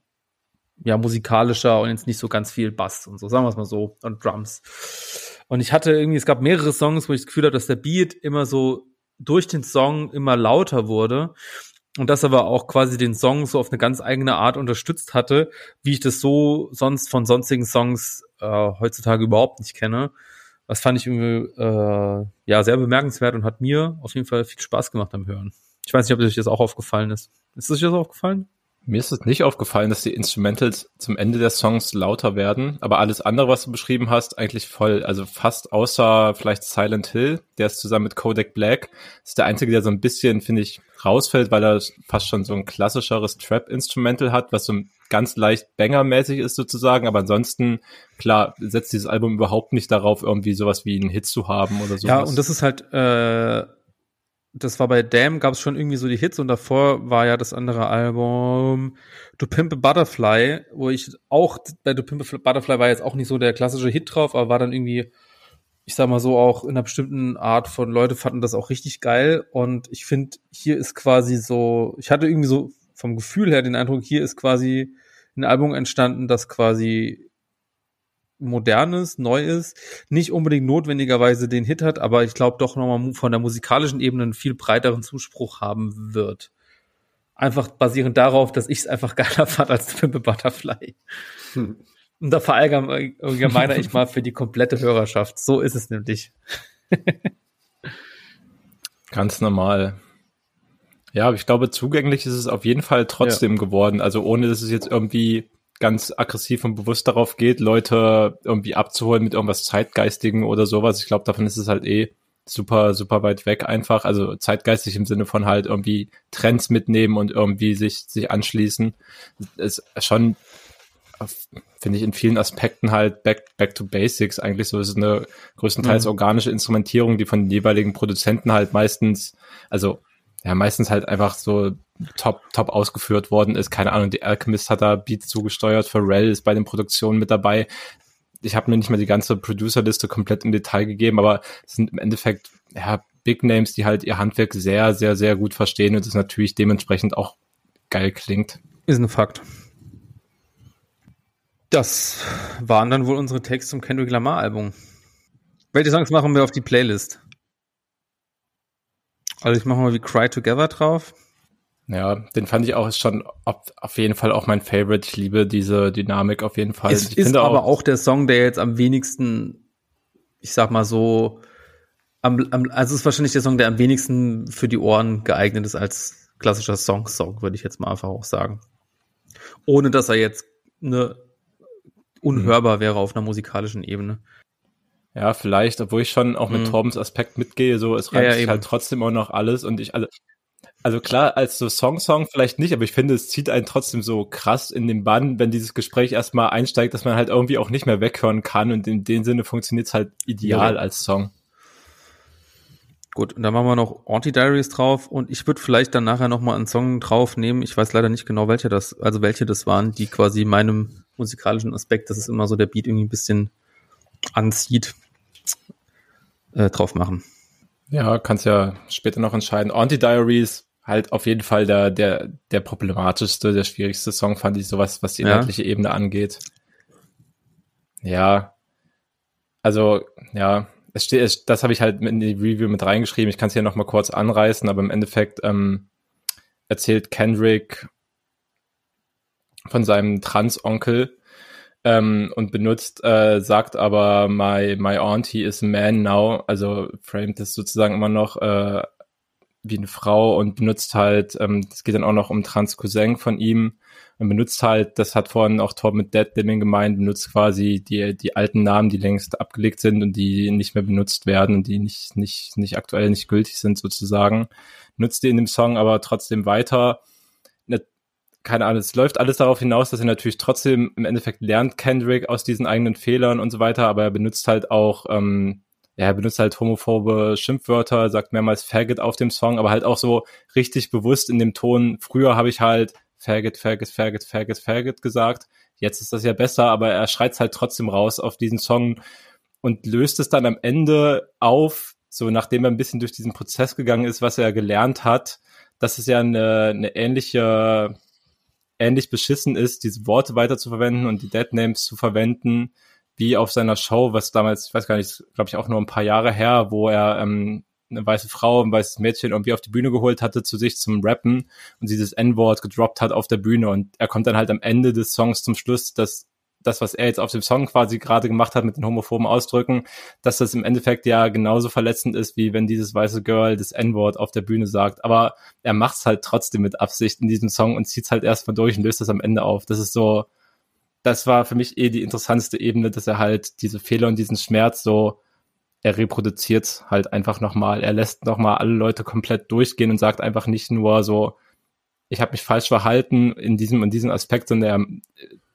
ja musikalischer und jetzt nicht so ganz viel Bass und so, sagen wir es mal so, und Drums. Und ich hatte irgendwie, es gab mehrere Songs, wo ich das Gefühl hatte, dass der Beat immer so durch den Song immer lauter wurde und das aber auch quasi den Song so auf eine ganz eigene Art unterstützt hatte, wie ich das so sonst von sonstigen Songs äh, heutzutage überhaupt nicht kenne. Das fand ich irgendwie äh, ja sehr bemerkenswert und hat mir auf jeden Fall viel Spaß gemacht am Hören. Ich weiß nicht, ob euch das auch aufgefallen ist. Ist es euch das aufgefallen? Mir ist es nicht aufgefallen, dass die Instrumentals zum Ende der Songs lauter werden, aber alles andere, was du beschrieben hast, eigentlich voll. Also fast außer vielleicht Silent Hill, der ist zusammen mit Kodak Black, ist der einzige, der so ein bisschen, finde ich, rausfällt, weil er fast schon so ein klassischeres Trap-Instrumental hat, was so ganz leicht Banger-mäßig ist sozusagen, aber ansonsten, klar, setzt dieses Album überhaupt nicht darauf, irgendwie sowas wie einen Hit zu haben oder so. Ja, und das ist halt, äh, das war bei Damn, gab es schon irgendwie so die Hits und davor war ja das andere Album To Pimp a Butterfly, wo ich auch, bei To Pimp a Butterfly war jetzt auch nicht so der klassische Hit drauf, aber war dann irgendwie, ich sag mal so, auch in einer bestimmten Art von Leute fanden das auch richtig geil und ich finde, hier ist quasi so, ich hatte irgendwie so vom Gefühl her den Eindruck, hier ist quasi ein Album entstanden, das quasi modernes, neues, nicht unbedingt notwendigerweise den Hit hat, aber ich glaube doch nochmal von der musikalischen Ebene einen viel breiteren Zuspruch haben wird. Einfach basierend darauf, dass ich es einfach geiler fand als Pimpe Butterfly. Hm. Und da verallgemeiner ich mal für die komplette Hörerschaft. So ist es nämlich. Ganz normal. Ja, aber ich glaube, zugänglich ist es auf jeden Fall trotzdem ja. geworden. Also ohne, dass es jetzt irgendwie ganz aggressiv und bewusst darauf geht, Leute irgendwie abzuholen mit irgendwas Zeitgeistigen oder sowas. Ich glaube, davon ist es halt eh super, super weit weg einfach. Also zeitgeistig im Sinne von halt irgendwie Trends mitnehmen und irgendwie sich, sich anschließen. Ist schon, finde ich, in vielen Aspekten halt back, back to basics eigentlich so. Es ist eine größtenteils mhm. organische Instrumentierung, die von den jeweiligen Produzenten halt meistens, also ja, meistens halt einfach so top, top ausgeführt worden ist. Keine Ahnung, die Alchemist hat da Beats zugesteuert, Pharrell ist bei den Produktionen mit dabei. ich habe mir nicht mal die ganze Producerliste komplett im Detail gegeben, aber es sind im Endeffekt ja, Big Names, die halt ihr Handwerk sehr, sehr, sehr gut verstehen und es natürlich dementsprechend auch geil klingt. Ist ein Fakt. Das waren dann wohl unsere Texte zum Kendrick Lamar Album. Welche Songs machen wir auf die Playlist? Also ich mache mal wie Cry Together drauf. Ja, den fand ich auch ist schon auf, jeden Fall auch mein Favorite. Ich liebe diese Dynamik auf jeden Fall. Es ich ist aber auch, auch der Song, der jetzt am wenigsten, ich sag mal so, am, am, also es ist wahrscheinlich der Song, der am wenigsten für die Ohren geeignet ist als klassischer Song-Song, würde ich jetzt mal einfach auch sagen. Ohne dass er jetzt ne, unhörbar mhm. wäre auf einer musikalischen Ebene. Ja, vielleicht, obwohl ich schon auch mit mhm. Torbens Aspekt mitgehe, so es reimt ja, ja, sich halt trotzdem auch noch alles und ich, also, also klar, als so Song-Song vielleicht nicht, aber ich finde, es zieht einen trotzdem so krass in den Bann, wenn dieses Gespräch erstmal einsteigt, dass man halt irgendwie auch nicht mehr weghören kann und in dem Sinne funktioniert es halt ideal ja. als Song. Gut, und dann machen wir noch Anti-Diaries drauf und ich würde vielleicht dann nachher nochmal einen Song drauf nehmen. Ich weiß leider nicht genau, welche das, also welche das waren, die quasi meinem musikalischen Aspekt, das ist immer so der Beat irgendwie ein bisschen anzieht, äh, drauf machen. Ja, kannst ja später noch entscheiden. Anti-Diaries, halt auf jeden Fall der, der, der problematischste, der schwierigste Song, fand ich sowas, was die inhaltliche ja. Ebene angeht. Ja. Also, ja, es steht, das habe ich halt in die Review mit reingeschrieben. Ich kann es hier nochmal kurz anreißen, aber im Endeffekt ähm, erzählt Kendrick von seinem Trans-Onkel ähm, und benutzt, äh, sagt aber my, my auntie is a man now, also framed das sozusagen immer noch äh, wie eine Frau und benutzt halt, ähm, geht dann auch noch um Trans-Cousin von ihm und benutzt halt, das hat vorhin auch Tor mit Dead Living gemeint, benutzt quasi die, die alten Namen, die längst abgelegt sind und die nicht mehr benutzt werden und die nicht, nicht, nicht aktuell nicht gültig sind sozusagen. Nutzt die in dem Song aber trotzdem weiter. Ne, keine Ahnung, es läuft alles darauf hinaus, dass er natürlich trotzdem im Endeffekt lernt Kendrick aus diesen eigenen Fehlern und so weiter, aber er benutzt halt auch ähm, er benutzt halt homophobe Schimpfwörter, sagt mehrmals Faggot auf dem Song, aber halt auch so richtig bewusst in dem Ton. Früher habe ich halt Faggot, Faggot, Faggot, Faggot, Faggot gesagt. Jetzt ist das ja besser, aber er schreit halt trotzdem raus auf diesen Song und löst es dann am Ende auf, so nachdem er ein bisschen durch diesen Prozess gegangen ist, was er gelernt hat, dass es ja eine, eine ähnliche, ähnlich beschissen ist, diese Worte weiter zu verwenden und die Dead Names zu verwenden, wie auf seiner Show, was damals, ich weiß gar nicht, glaube ich auch nur ein paar Jahre her, wo er ähm, eine weiße Frau, ein weißes Mädchen irgendwie auf die Bühne geholt hatte zu sich zum Rappen und sie das N-Wort gedroppt hat auf der Bühne. Und er kommt dann halt am Ende des Songs zum Schluss, dass das, was er jetzt auf dem Song quasi gerade gemacht hat mit den homophoben Ausdrücken, dass das im Endeffekt ja genauso verletzend ist, wie wenn dieses weiße Girl das N-Wort auf der Bühne sagt. Aber er macht's halt trotzdem mit Absicht in diesem Song und zieht's halt erstmal durch und löst das am Ende auf. Das ist so, das war für mich eh die interessanteste Ebene, dass er halt diese Fehler und diesen Schmerz so, er reproduziert halt einfach nochmal. Er lässt nochmal alle Leute komplett durchgehen und sagt einfach nicht nur so, ich habe mich falsch verhalten in diesem und diesem Aspekt, sondern er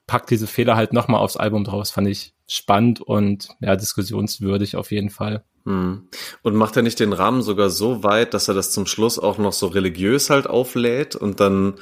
packt diese Fehler halt nochmal aufs Album draus. Fand ich spannend und ja, diskussionswürdig auf jeden Fall. Hm. Und macht er nicht den Rahmen sogar so weit, dass er das zum Schluss auch noch so religiös halt auflädt und dann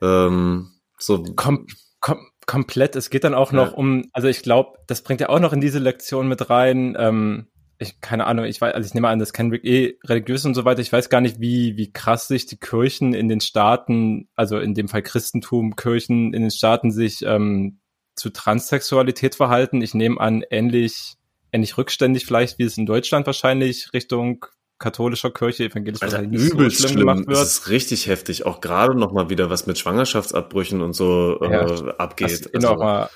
ähm, so. Kom kom komplett. Es geht dann auch noch ja. um, also ich glaube, das bringt ja auch noch in diese Lektion mit rein. Ähm, ich, keine Ahnung, ich weiß, also ich nehme an, das Kendrick eh religiös und so weiter. Ich weiß gar nicht, wie, wie krass sich die Kirchen in den Staaten, also in dem Fall Christentum, Kirchen in den Staaten sich ähm, zu Transsexualität verhalten. Ich nehme an, ähnlich, ähnlich rückständig vielleicht, wie es in Deutschland wahrscheinlich Richtung katholischer Kirche, evangelisch Alter, nicht übelst so schlimm, schlimm gemacht wird. Das ist richtig heftig. Auch gerade noch mal wieder was mit Schwangerschaftsabbrüchen und so ja, äh, abgeht. Also, mal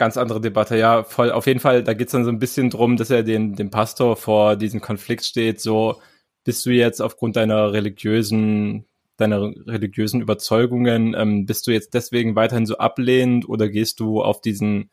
ganz andere Debatte. Ja, voll. Auf jeden Fall, da geht's dann so ein bisschen drum, dass er den, dem Pastor vor diesem Konflikt steht. So, bist du jetzt aufgrund deiner religiösen deiner religiösen Überzeugungen, ähm, bist du jetzt deswegen weiterhin so ablehnend oder gehst du auf diesen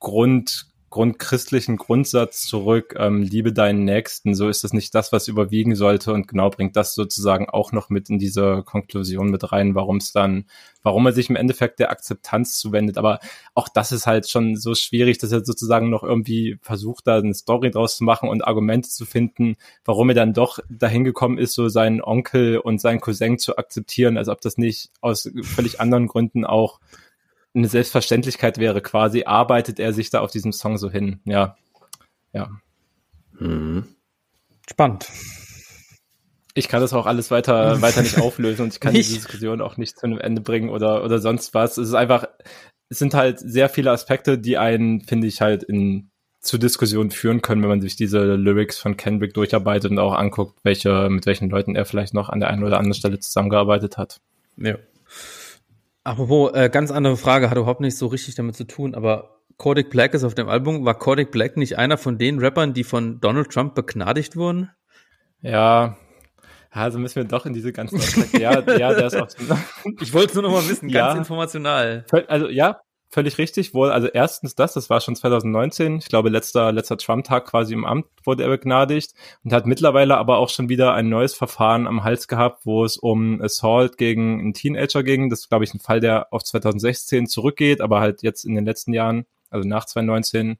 Grund grundchristlichen Grundsatz zurück, ähm, liebe deinen Nächsten, so ist das nicht das, was überwiegen sollte. Und genau bringt das sozusagen auch noch mit in diese Konklusion mit rein, warum es dann, warum er sich im Endeffekt der Akzeptanz zuwendet. Aber auch das ist halt schon so schwierig, dass er sozusagen noch irgendwie versucht, da eine Story draus zu machen und Argumente zu finden, warum er dann doch dahin gekommen ist, so seinen Onkel und seinen Cousin zu akzeptieren, als ob das nicht aus völlig anderen Gründen auch eine Selbstverständlichkeit wäre quasi, arbeitet er sich da auf diesem Song so hin. Ja, ja. Mhm. Spannend. Ich kann das auch alles weiter, weiter nicht auflösen und ich kann nicht. die Diskussion auch nicht zu einem Ende bringen oder, oder sonst was. Es ist einfach, es sind halt sehr viele Aspekte, die einen, finde ich, halt in, zu Diskussionen führen können, wenn man sich diese Lyrics von Kendrick durcharbeitet und auch anguckt, welche, mit welchen Leuten er vielleicht noch an der einen oder anderen Stelle zusammengearbeitet hat. Ja. Apropos, äh, ganz andere Frage, hat überhaupt nicht so richtig damit zu tun, aber Kodak Black ist auf dem Album. War Kodak Black nicht einer von den Rappern, die von Donald Trump begnadigt wurden? Ja, also müssen wir doch in diese ganzen Aspekte. ja, ja, der ist auch. ich wollte es nur noch mal wissen, ganz ja, informational. Also ja, völlig richtig. Wohl, also erstens das, das war schon 2019. Ich glaube, letzter letzter Trump-Tag quasi im Amt wurde er begnadigt und hat mittlerweile aber auch schon wieder ein neues Verfahren am Hals gehabt, wo es um Assault gegen einen Teenager ging. Das ist, glaube ich, ein Fall, der auf 2016 zurückgeht, aber halt jetzt in den letzten Jahren also nach 2019,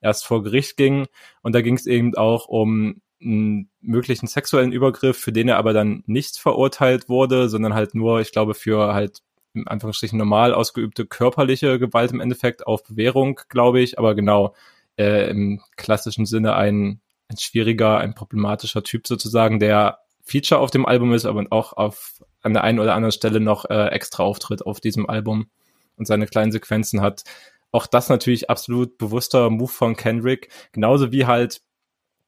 erst vor Gericht ging. Und da ging es eben auch um einen möglichen sexuellen Übergriff, für den er aber dann nicht verurteilt wurde, sondern halt nur, ich glaube, für halt im Anführungsstrichen normal ausgeübte körperliche Gewalt im Endeffekt auf Bewährung, glaube ich, aber genau äh, im klassischen Sinne ein, ein schwieriger, ein problematischer Typ sozusagen, der Feature auf dem Album ist, aber auch auf an der einen oder anderen Stelle noch äh, extra auftritt auf diesem Album und seine kleinen Sequenzen hat. Auch das natürlich absolut bewusster Move von Kendrick. Genauso wie halt,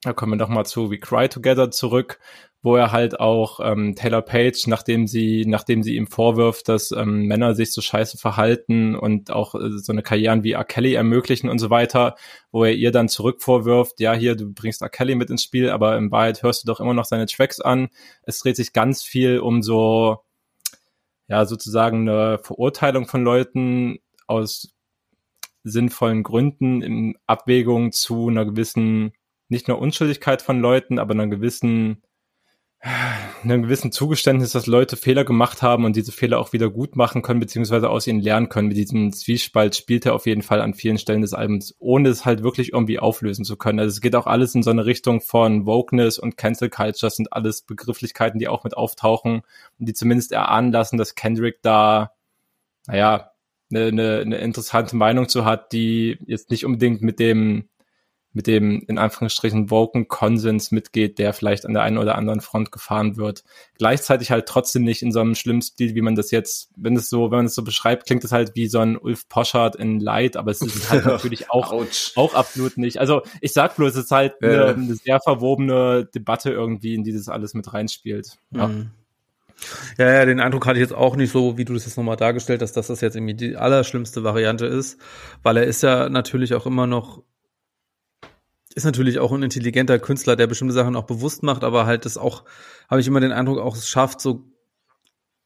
da kommen wir noch mal zu We Cry Together zurück, wo er halt auch ähm, Taylor Page, nachdem sie, nachdem sie ihm vorwirft, dass ähm, Männer sich so scheiße verhalten und auch äh, so eine Karrieren wie R. Kelly ermöglichen und so weiter, wo er ihr dann zurück vorwirft, ja, hier, du bringst R. Kelly mit ins Spiel, aber in Wahrheit hörst du doch immer noch seine Tracks an. Es dreht sich ganz viel um so, ja, sozusagen eine Verurteilung von Leuten aus sinnvollen Gründen in Abwägung zu einer gewissen, nicht nur Unschuldigkeit von Leuten, aber einer gewissen, einem gewissen Zugeständnis, dass Leute Fehler gemacht haben und diese Fehler auch wieder gut machen können, beziehungsweise aus ihnen lernen können. Mit diesem Zwiespalt spielt er auf jeden Fall an vielen Stellen des Albums, ohne es halt wirklich irgendwie auflösen zu können. Also es geht auch alles in so eine Richtung von Wokeness und Cancel Culture, sind alles Begrifflichkeiten, die auch mit auftauchen und die zumindest erahnen lassen, dass Kendrick da, naja, eine, eine, eine interessante Meinung zu hat, die jetzt nicht unbedingt mit dem mit dem in Anführungsstrichen woken Konsens mitgeht, der vielleicht an der einen oder anderen Front gefahren wird. Gleichzeitig halt trotzdem nicht in so einem schlimmen Stil, wie man das jetzt, wenn es so, wenn man es so beschreibt, klingt es halt wie so ein Ulf Poschardt in Light, aber es ist halt natürlich auch, auch absolut nicht. Also ich sag bloß, es ist halt eine, eine sehr verwobene Debatte irgendwie, in die das alles mit reinspielt. Ja. Mhm. Ja, ja, den Eindruck hatte ich jetzt auch nicht so, wie du das jetzt nochmal dargestellt hast, dass das jetzt irgendwie die allerschlimmste Variante ist, weil er ist ja natürlich auch immer noch, ist natürlich auch ein intelligenter Künstler, der bestimmte Sachen auch bewusst macht, aber halt das auch, habe ich immer den Eindruck, auch es schafft, so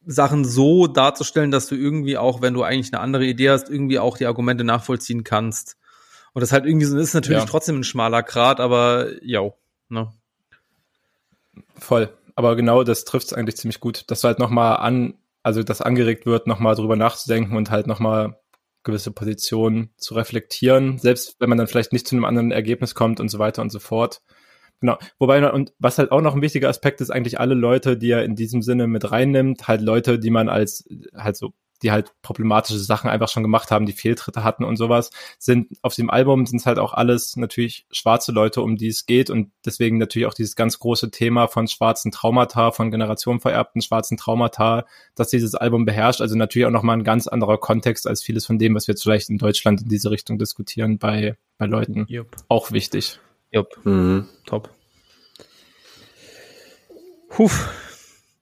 Sachen so darzustellen, dass du irgendwie auch, wenn du eigentlich eine andere Idee hast, irgendwie auch die Argumente nachvollziehen kannst. Und das halt irgendwie so ist natürlich ja. trotzdem ein schmaler Grat, aber ja, ne? Voll aber genau das trifft es eigentlich ziemlich gut, dass du halt nochmal an, also das angeregt wird, nochmal drüber nachzudenken und halt nochmal gewisse Positionen zu reflektieren, selbst wenn man dann vielleicht nicht zu einem anderen Ergebnis kommt und so weiter und so fort. Genau. Wobei, und was halt auch noch ein wichtiger Aspekt ist, eigentlich alle Leute, die er in diesem Sinne mit reinnimmt, halt Leute, die man als halt so die halt problematische Sachen einfach schon gemacht haben, die Fehltritte hatten und sowas, sind auf dem Album sind es halt auch alles natürlich schwarze Leute, um die es geht und deswegen natürlich auch dieses ganz große Thema von schwarzen Traumata, von generationenvererbten schwarzen Traumata, dass dieses Album beherrscht. Also natürlich auch nochmal ein ganz anderer Kontext als vieles von dem, was wir jetzt vielleicht in Deutschland in diese Richtung diskutieren bei, bei Leuten. Yep. Auch wichtig. Jupp. Mhm. Top. Huf.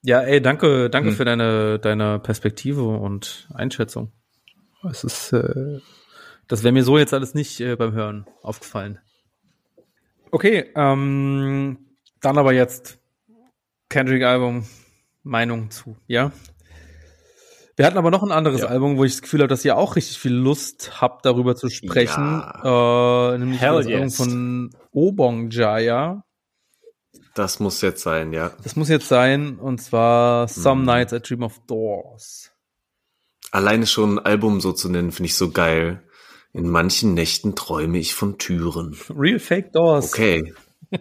Ja, ey, danke, danke hm. für deine, deine Perspektive und Einschätzung. Es ist, äh, das wäre mir so jetzt alles nicht äh, beim Hören aufgefallen. Okay, ähm, dann aber jetzt Kendrick-Album, Meinung zu, ja? Wir hatten aber noch ein anderes ja. Album, wo ich das Gefühl habe, dass ihr auch richtig viel Lust habt, darüber zu sprechen. Ja. Äh, nämlich Hell das yes. Album von Obong Jaya. Das muss jetzt sein, ja. Das muss jetzt sein, und zwar Some mhm. Nights I Dream of Doors. Alleine schon ein Album so zu nennen, finde ich so geil. In manchen Nächten träume ich von Türen. Real Fake Doors. Okay.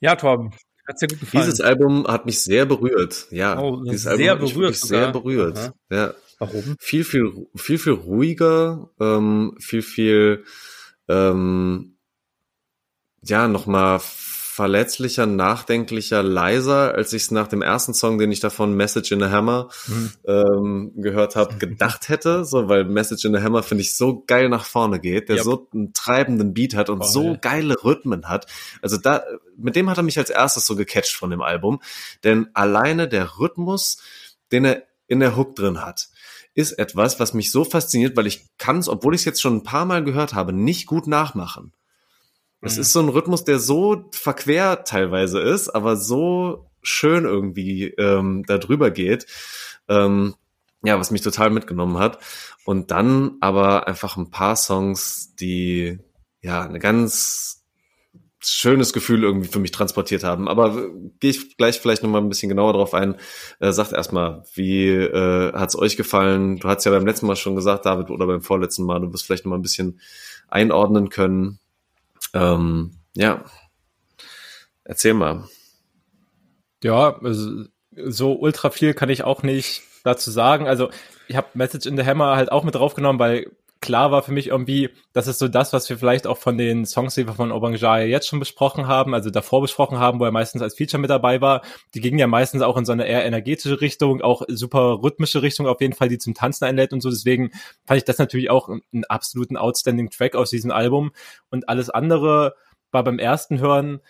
ja, Torben, Hat's dir gut gefallen? Dieses Album hat mich sehr berührt. Ja, Oh, dieses sehr Album hat mich berührt sehr berührt. Ja, Warum? viel, viel, viel, viel ruhiger, ähm, viel, viel, ähm, ja, nochmal verletzlicher, nachdenklicher, leiser, als ich es nach dem ersten Song, den ich davon Message in the Hammer Mhm. ähm, gehört habe, gedacht hätte, so weil Message in the Hammer finde ich so geil nach vorne geht, der Yep. so einen treibenden Beat hat und Voll. so geile Rhythmen hat. Also da mit dem hat er mich als erstes so gecatcht von dem Album, denn alleine der Rhythmus, den er in der Hook drin hat, ist etwas, was mich so fasziniert, weil ich kann es, obwohl ich es jetzt schon ein paar Mal gehört habe, nicht gut nachmachen. Es Mhm. ist so ein Rhythmus, der so verquer teilweise ist, aber so schön irgendwie ähm, da drüber geht. Ähm, ja, was mich total mitgenommen hat. Und dann aber einfach ein paar Songs, die ja eine ganz schönes Gefühl irgendwie für mich transportiert haben. Aber gehe ich gleich vielleicht noch mal ein bisschen genauer drauf ein. Äh, sagt erstmal, wie äh, hat's euch gefallen? Du hast ja beim letzten Mal schon gesagt, David, oder beim vorletzten Mal, du wirst vielleicht noch mal ein bisschen einordnen können. Ähm, ja, erzähl mal. Ja, also, so ultra viel kann ich auch nicht dazu sagen. Also ich habe Message in the Hammer halt auch mit draufgenommen, weil klar war für mich irgendwie, das ist so das, was wir vielleicht auch von den Songs, die wir von Obangjaya jetzt schon besprochen haben, also davor besprochen haben, wo er meistens als Feature mit dabei war. Die gingen ja meistens auch in so eine eher energetische Richtung, auch super rhythmische Richtung auf jeden Fall, die zum Tanzen einlädt und so. Deswegen fand ich das natürlich auch einen absoluten outstanding Track aus diesem Album. Und alles andere war beim ersten Hören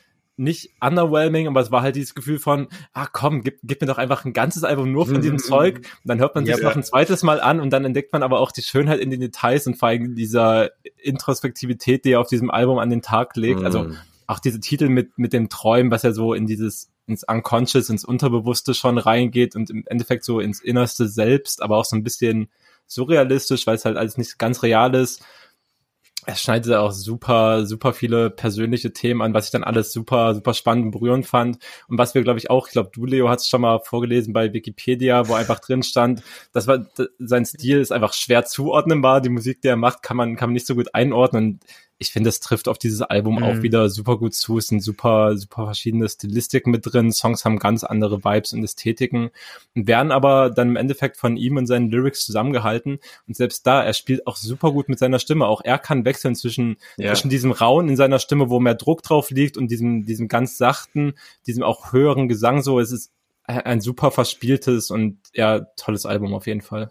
nicht underwhelming, aber es war halt dieses Gefühl von, ah komm, gib, gib mir doch einfach ein ganzes Album nur von diesem Zeug. Und dann hört man sich Ja. noch ein zweites Mal an und dann entdeckt man aber auch die Schönheit in den Details und vor allem dieser Introspektivität, die er auf diesem Album an den Tag legt. Also auch diese Titel mit, mit dem Träumen, was ja so in dieses, ins Unconscious, ins Unterbewusste schon reingeht und im Endeffekt so ins Innerste selbst, aber auch so ein bisschen surrealistisch, weil es halt alles nicht ganz real ist. Er schneidet auch super, super viele persönliche Themen an, was ich dann alles super, super spannend und berührend fand. Und was wir, glaube ich, auch, ich glaube, du, Leo, hast es schon mal vorgelesen bei Wikipedia, wo einfach drin stand, das war, d- sein Stil ist einfach schwer zuordnenbar. Die Musik, die er macht, kann man, kann man nicht so gut einordnen. Ich finde, es trifft auf dieses Album Mhm. auch wieder super gut zu. Es sind super, super verschiedene Stilistiken mit drin. Songs haben ganz andere Vibes und Ästhetiken und werden aber dann im Endeffekt von ihm und seinen Lyrics zusammengehalten. Und selbst da, er spielt auch super gut mit seiner Stimme. Auch er kann wechseln zwischen, Ja. zwischen diesem Rauen in seiner Stimme, wo mehr Druck drauf liegt und diesem, diesem ganz sachten, diesem auch höheren Gesang so. Es ist ein super verspieltes und ja, tolles Album auf jeden Fall.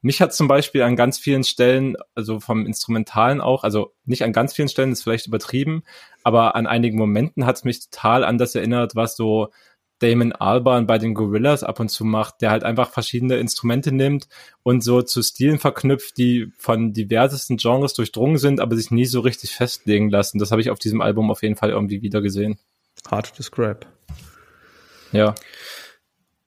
Mich hat zum Beispiel an ganz vielen Stellen, also vom Instrumentalen auch, also nicht an ganz vielen Stellen, ist vielleicht übertrieben, aber an einigen Momenten hat es mich total an das erinnert, was so Damon Albarn bei den Gorillas ab und zu macht, der halt einfach verschiedene Instrumente nimmt und so zu Stilen verknüpft, die von diversesten Genres durchdrungen sind, aber sich nie so richtig festlegen lassen. Das habe ich auf diesem Album auf jeden Fall irgendwie wieder gesehen. Hard to describe. Ja.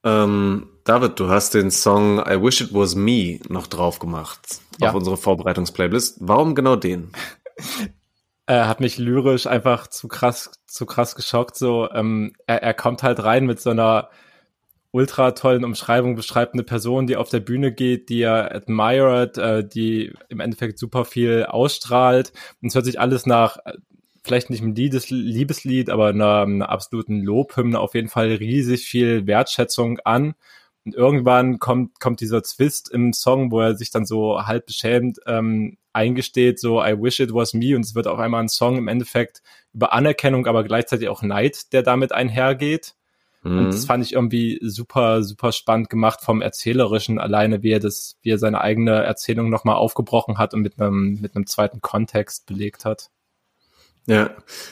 Ähm, David, du hast den Song I Wish It Was Me noch drauf gemacht Ja. auf unsere Vorbereitungsplaylist. Warum genau den? er hat mich lyrisch einfach zu krass, zu krass geschockt. So, ähm, er, er kommt halt rein mit so einer ultra tollen Umschreibung, beschreibt eine Person, die auf der Bühne geht, die er admired, äh, die im Endeffekt super viel ausstrahlt. Und es hört sich alles nach äh, vielleicht nicht ein Liedes, Liebeslied, aber einer, einer absoluten Lobhymne auf jeden Fall riesig viel Wertschätzung an. Und irgendwann kommt, kommt dieser Twist im Song, wo er sich dann so halb beschämt ähm, eingesteht, so I wish it was me und es wird auf einmal ein Song im Endeffekt über Anerkennung, aber gleichzeitig auch Neid, der damit einhergeht. Und Mhm. das fand ich irgendwie super, super spannend gemacht vom Erzählerischen alleine, wie er das, wie er seine eigene Erzählung nochmal aufgebrochen hat und mit einem, mit einem zweiten Kontext belegt hat. Ja,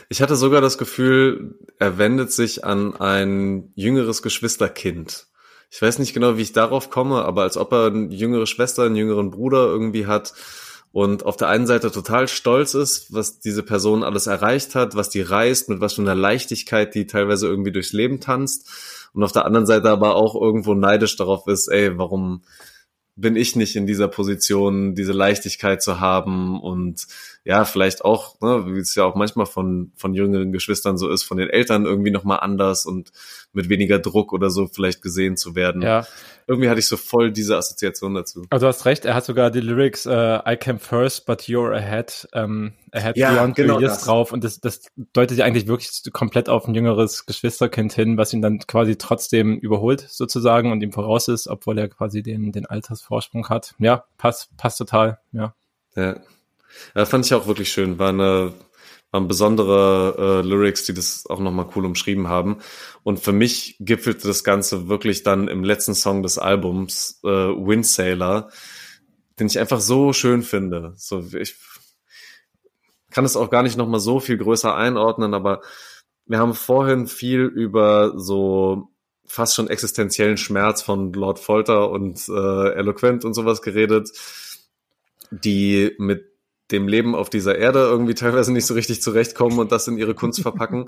ich hatte sogar das Gefühl, er wendet sich an ein jüngeres Geschwisterkind. Ich weiß nicht genau, wie ich darauf komme, aber als ob er eine jüngere Schwester, einen jüngeren Bruder irgendwie hat und auf der einen Seite total stolz ist, was diese Person alles erreicht hat, was die reist, mit was für einer Leichtigkeit die teilweise irgendwie durchs Leben tanzt und auf der anderen Seite aber auch irgendwo neidisch darauf ist, ey, warum bin ich nicht in dieser Position, diese Leichtigkeit zu haben und ja, vielleicht auch, ne, wie es ja auch manchmal von, von jüngeren Geschwistern so ist, von den Eltern irgendwie nochmal anders und mit weniger Druck oder so vielleicht gesehen zu werden. Ja, Irgendwie hatte ich so voll diese Assoziation dazu. also du hast recht, er hat sogar die Lyrics äh, I came first, but you're ahead ähm, er hat Ja, Beyond genau Years das. drauf und das, das deutet ja eigentlich wirklich komplett auf ein jüngeres Geschwisterkind hin, was ihn dann quasi trotzdem überholt sozusagen und ihm voraus ist, obwohl er quasi den, den Altersvorsprung hat. Ja, passt, passt total, ja. Ja. ja, fand ich auch wirklich schön. War eine waren besondere äh, Lyrics, die das auch nochmal cool umschrieben haben. Und für mich gipfelte das Ganze wirklich dann im letzten Song des Albums, äh, Windsailor, den ich einfach so schön finde. So, ich kann es auch gar nicht nochmal so viel größer einordnen, aber wir haben vorhin viel über so fast schon existenziellen Schmerz von Lord Folter und äh, Eloquent und sowas geredet, die mit dem Leben auf dieser Erde irgendwie teilweise nicht so richtig zurechtkommen und das in ihre Kunst verpacken.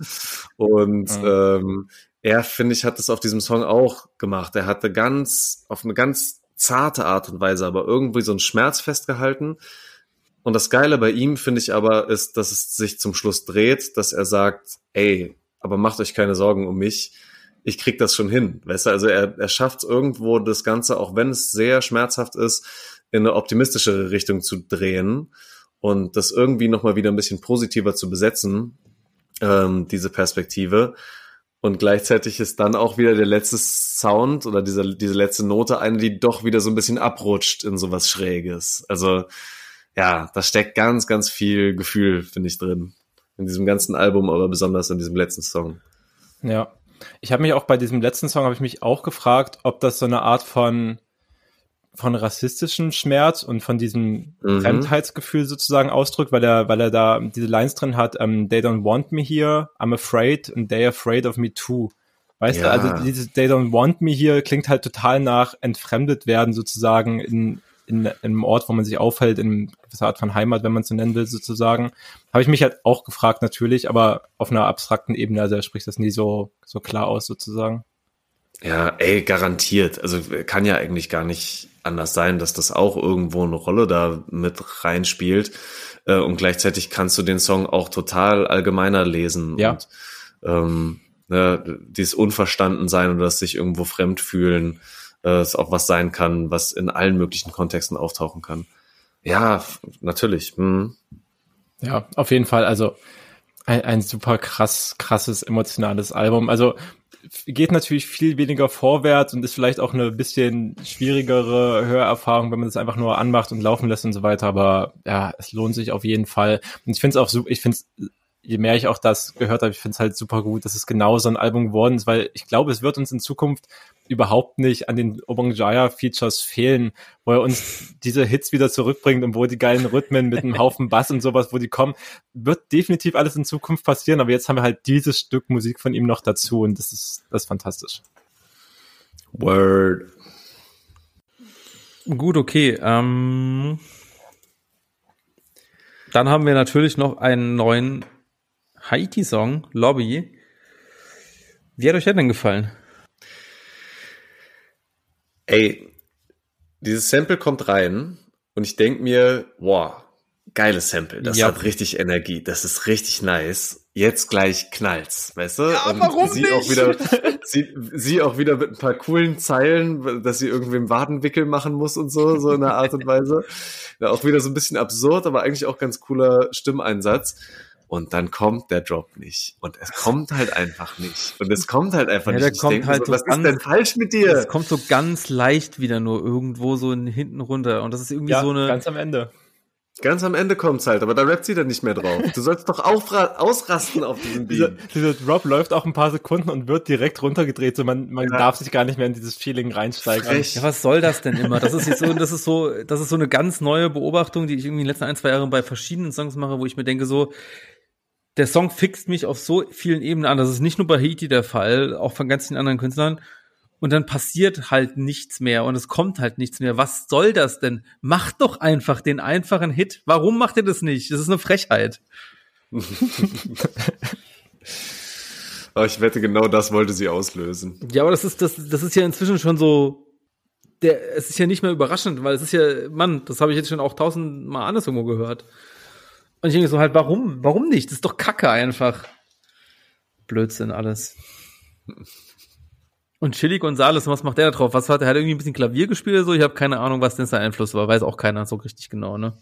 Und ähm, er, finde ich, hat das auf diesem Song auch gemacht. Er hatte ganz, auf eine ganz zarte Art und Weise, aber irgendwie so einen Schmerz festgehalten. Und das Geile bei ihm, finde ich aber, ist, dass es sich zum Schluss dreht, dass er sagt, ey, aber macht euch keine Sorgen um mich. Ich krieg das schon hin. Weißt du, also er, er schafft irgendwo das Ganze, auch wenn es sehr schmerzhaft ist, in eine optimistischere Richtung zu drehen und das irgendwie nochmal wieder ein bisschen positiver zu besetzen, ähm, diese Perspektive. Und gleichzeitig ist dann auch wieder der letzte Sound oder diese, diese letzte Note eine, die doch wieder so ein bisschen abrutscht in sowas Schräges. Also ja, da steckt ganz, ganz viel Gefühl, finde ich, drin. In diesem ganzen Album, aber besonders in diesem letzten Song. Ja. Ich habe mich auch bei diesem letzten Song habe ich mich auch gefragt, ob das so eine Art von von rassistischem Schmerz und von diesem Mhm. Fremdheitsgefühl sozusagen ausdrückt, weil er, weil er da diese Lines drin hat, ähm, they don't want me here, I'm afraid and they're afraid of me too. Weißt Ja. du, also dieses they don't want me here klingt halt total nach entfremdet werden sozusagen in, in, in einem Ort, wo man sich aufhält, in gewisser Art von Heimat, wenn man es so nennen will, sozusagen. Habe ich mich halt auch gefragt natürlich, aber auf einer abstrakten Ebene, also er spricht das nie so, so klar aus sozusagen. Ja, ey, garantiert. Also kann ja eigentlich gar nicht anders sein, dass das auch irgendwo eine Rolle da mit reinspielt. Äh, Und gleichzeitig kannst du den Song auch total allgemeiner lesen. Ja. Und ähm, ne, dieses Unverstandensein oder das sich irgendwo fremd fühlen, äh, ist auch was sein kann, was in allen möglichen Kontexten auftauchen kann. Ja, natürlich. Hm. Ja, auf jeden Fall. Also ein, ein super krass, krasses, emotionales Album. Also geht natürlich viel weniger vorwärts und ist vielleicht auch eine bisschen schwierigere Hörerfahrung, wenn man das einfach nur anmacht und laufen lässt und so weiter. Aber ja, es lohnt sich auf jeden Fall. Und ich finde es auch super, ich finde es, je mehr ich auch das gehört habe, ich finde es halt super gut, dass es genau so ein Album geworden ist, weil ich glaube, es wird uns in Zukunft überhaupt nicht an den Obongjaya-Features fehlen, wo er uns diese Hits wieder zurückbringt und wo die geilen Rhythmen mit einem Haufen Bass und sowas, wo die kommen, wird definitiv alles in Zukunft passieren, aber jetzt haben wir halt dieses Stück Musik von ihm noch dazu und das ist, das ist fantastisch. Word. Gut, okay. Ähm, dann haben wir natürlich noch einen neuen Haiti-Song, Lobby. Wie hat euch der denn gefallen? Ey, dieses Sample kommt rein und ich denk mir, wow, geiles Sample, das Ja. hat richtig Energie, das ist richtig nice. Jetzt gleich knallt's, weißt du? Ja, und warum sie nicht? auch wieder, sie, sie auch wieder mit ein paar coolen Zeilen, dass sie irgendwem Wadenwickel machen muss und so, so in der Art und Weise. Ja, auch wieder so ein bisschen absurd, aber eigentlich auch ganz cooler Stimmeinsatz. Und dann kommt der Drop nicht. Und es kommt halt einfach nicht. Und es kommt halt einfach Ja, nicht. der Ich kommt denk mir halt so, was ist ganz- denn falsch mit dir? Es kommt so ganz leicht wieder nur irgendwo so in, hinten runter. Und das ist irgendwie Ja, so eine. ganz am Ende. Ganz am Ende kommt's halt, aber da rappt sie dann nicht mehr drauf. Du sollst doch ausrasten auf diesem Dieser, Beat. dieser Drop läuft auch ein paar Sekunden und wird direkt runtergedreht, so man, man Ja. darf sich gar nicht mehr in dieses Feeling reinsteigen. Ja, was soll das denn immer? Das ist jetzt so, das ist so, das ist so eine ganz neue Beobachtung, die ich irgendwie in den letzten ein, zwei Jahren bei verschiedenen Songs mache, wo ich mir denke so, der Song fixt mich auf so vielen Ebenen an. Das ist nicht nur bei Haiti der Fall, auch von ganz vielen anderen Künstlern. Und dann passiert halt nichts mehr und es kommt halt nichts mehr. Was soll das denn? Macht doch einfach den einfachen Hit. Warum macht ihr das nicht? Das ist eine Frechheit. Aber ich wette, genau das wollte sie auslösen. Ja, aber das ist, das, das ist ja inzwischen schon so, der, es ist ja nicht mehr überraschend, weil es ist ja, Mann, das habe ich jetzt schon auch tausendmal anders irgendwo gehört. Und ich denke so halt, warum? Warum nicht? Das ist doch Kacke einfach. Blödsinn alles. Und Chili Gonzales, was macht der da drauf? Was hat er? Hat irgendwie ein bisschen Klavier gespielt oder so? Ich habe keine Ahnung, was denn sein Einfluss war. Weiß auch keiner so richtig genau, ne?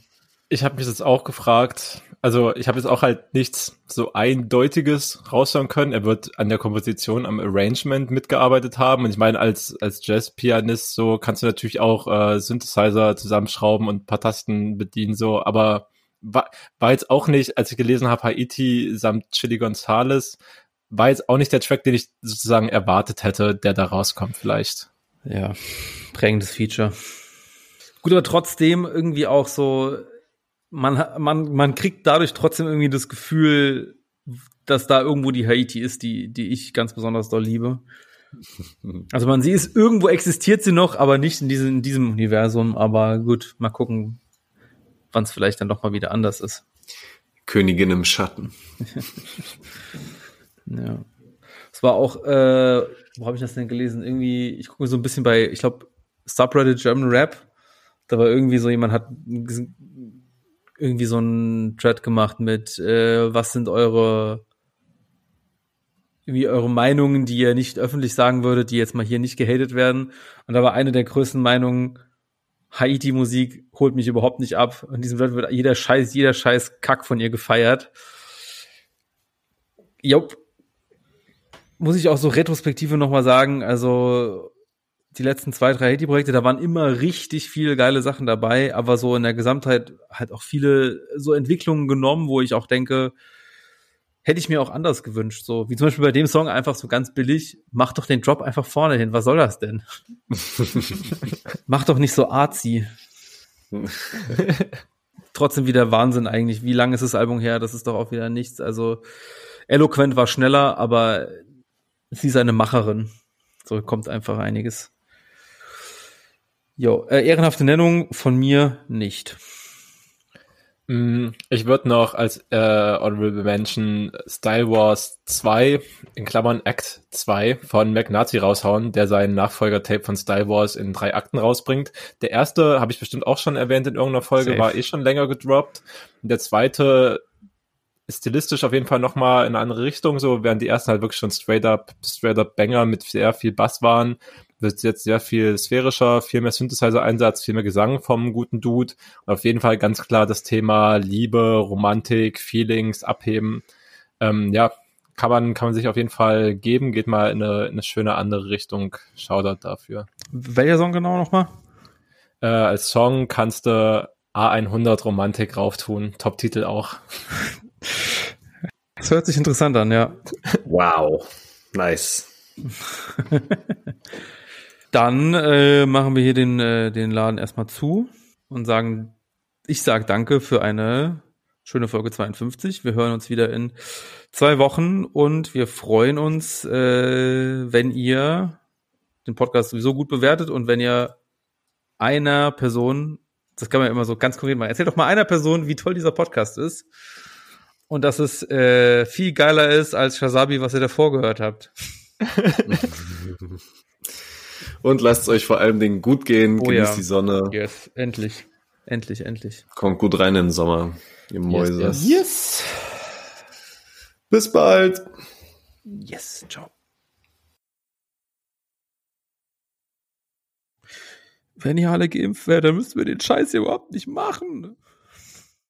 Ich habe mich das auch gefragt. also ich habe jetzt auch halt nichts so eindeutiges raushören können. Er wird an der Komposition, am Arrangement mitgearbeitet haben. Und ich meine, als, als Jazz-Pianist so kannst du natürlich auch äh, Synthesizer zusammenschrauben und ein paar Tasten bedienen, so, aber war, war jetzt auch nicht, als ich gelesen habe, Haiti samt Chili Gonzales, war jetzt auch nicht der Track, den ich sozusagen erwartet hätte, der da rauskommt vielleicht. Ja, prägendes Feature. Gut, aber trotzdem irgendwie auch so, man, man, man kriegt dadurch trotzdem irgendwie das Gefühl, dass da irgendwo die Haiti ist, die, die ich ganz besonders doll liebe. Also man sieht es, irgendwo existiert sie noch, aber nicht in diesem, in diesem Universum. Aber gut, mal gucken, wann es vielleicht dann doch mal wieder anders ist. Königin im Schatten. ja. Es war auch, äh, wo habe ich das denn gelesen? Irgendwie, ich gucke so ein bisschen bei, ich glaube, Subreddit German Rap. Da war irgendwie so jemand hat irgendwie so ein Thread gemacht mit, äh, was sind eure irgendwie eure Meinungen, die ihr nicht öffentlich sagen würdet, die jetzt mal hier nicht gehatet werden. Und da war eine der größten Meinungen, Haiti-Musik holt mich überhaupt nicht ab. In diesem Thread wird jeder Scheiß, jeder Scheiß Kack von ihr gefeiert. Jupp. Muss ich auch so retrospektive nochmal sagen, also die letzten zwei, drei Haiti-Projekte, da waren immer richtig viele geile Sachen dabei, aber so in der Gesamtheit halt auch viele so Entwicklungen genommen, wo ich auch denke, hätte ich mir auch anders gewünscht. So wie zum Beispiel bei dem Song einfach so ganz billig, mach doch den Drop einfach vorne hin. Was soll das denn? mach doch nicht so artsy. Trotzdem wieder Wahnsinn eigentlich. Wie lange ist das Album her? Das ist doch auch wieder nichts. Also eloquent war schneller, aber sie ist eine Macherin. So kommt einfach einiges. Jo, äh, ehrenhafte Nennung von mir nicht. Mm, ich würde noch als äh, Honorable Mention Style Wars 2, in Klammern Act 2 von McNazi raushauen, der seinen Nachfolger-Tape von Style Wars in drei Akten rausbringt. Der erste, habe ich bestimmt auch schon erwähnt in irgendeiner Folge, Safe. war eh schon länger gedroppt. Der zweite ist stilistisch auf jeden Fall nochmal in eine andere Richtung, so während die ersten halt wirklich schon straight up, straight up Banger mit sehr viel Bass waren wird jetzt sehr viel sphärischer, viel mehr Synthesizer-Einsatz, viel mehr Gesang vom guten Dude. Und auf jeden Fall ganz klar das Thema Liebe, Romantik, Feelings, Abheben. Ähm, ja, kann man, kann man sich auf jeden Fall geben. Geht mal in eine, in eine schöne andere Richtung. Shoutout dafür. Welcher Song genau nochmal? Äh, als Song kannst du A100 Romantik rauftun. Top-Titel auch. Das hört sich interessant an, ja. Wow. Nice. Dann äh, machen wir hier den, äh, den Laden erstmal zu und sagen, ich sage danke für eine schöne Folge 52. Wir hören uns wieder in zwei Wochen und wir freuen uns, äh, wenn ihr den Podcast sowieso gut bewertet und wenn ihr einer Person, das kann man ja immer so ganz konkret machen, erzählt doch mal einer Person, wie toll dieser Podcast ist und dass es äh, viel geiler ist als Shazabi, was ihr davor gehört habt. Und lasst es euch vor allem Dingen gut gehen, oh, genießt ja. die Sonne. Yes, endlich. Endlich, endlich. Kommt gut rein in den Sommer, ihr Mäuse. Yes, yes. Bis bald. Yes, ciao. Wenn ihr alle geimpft werdet, dann müssten wir den Scheiß hier überhaupt nicht machen.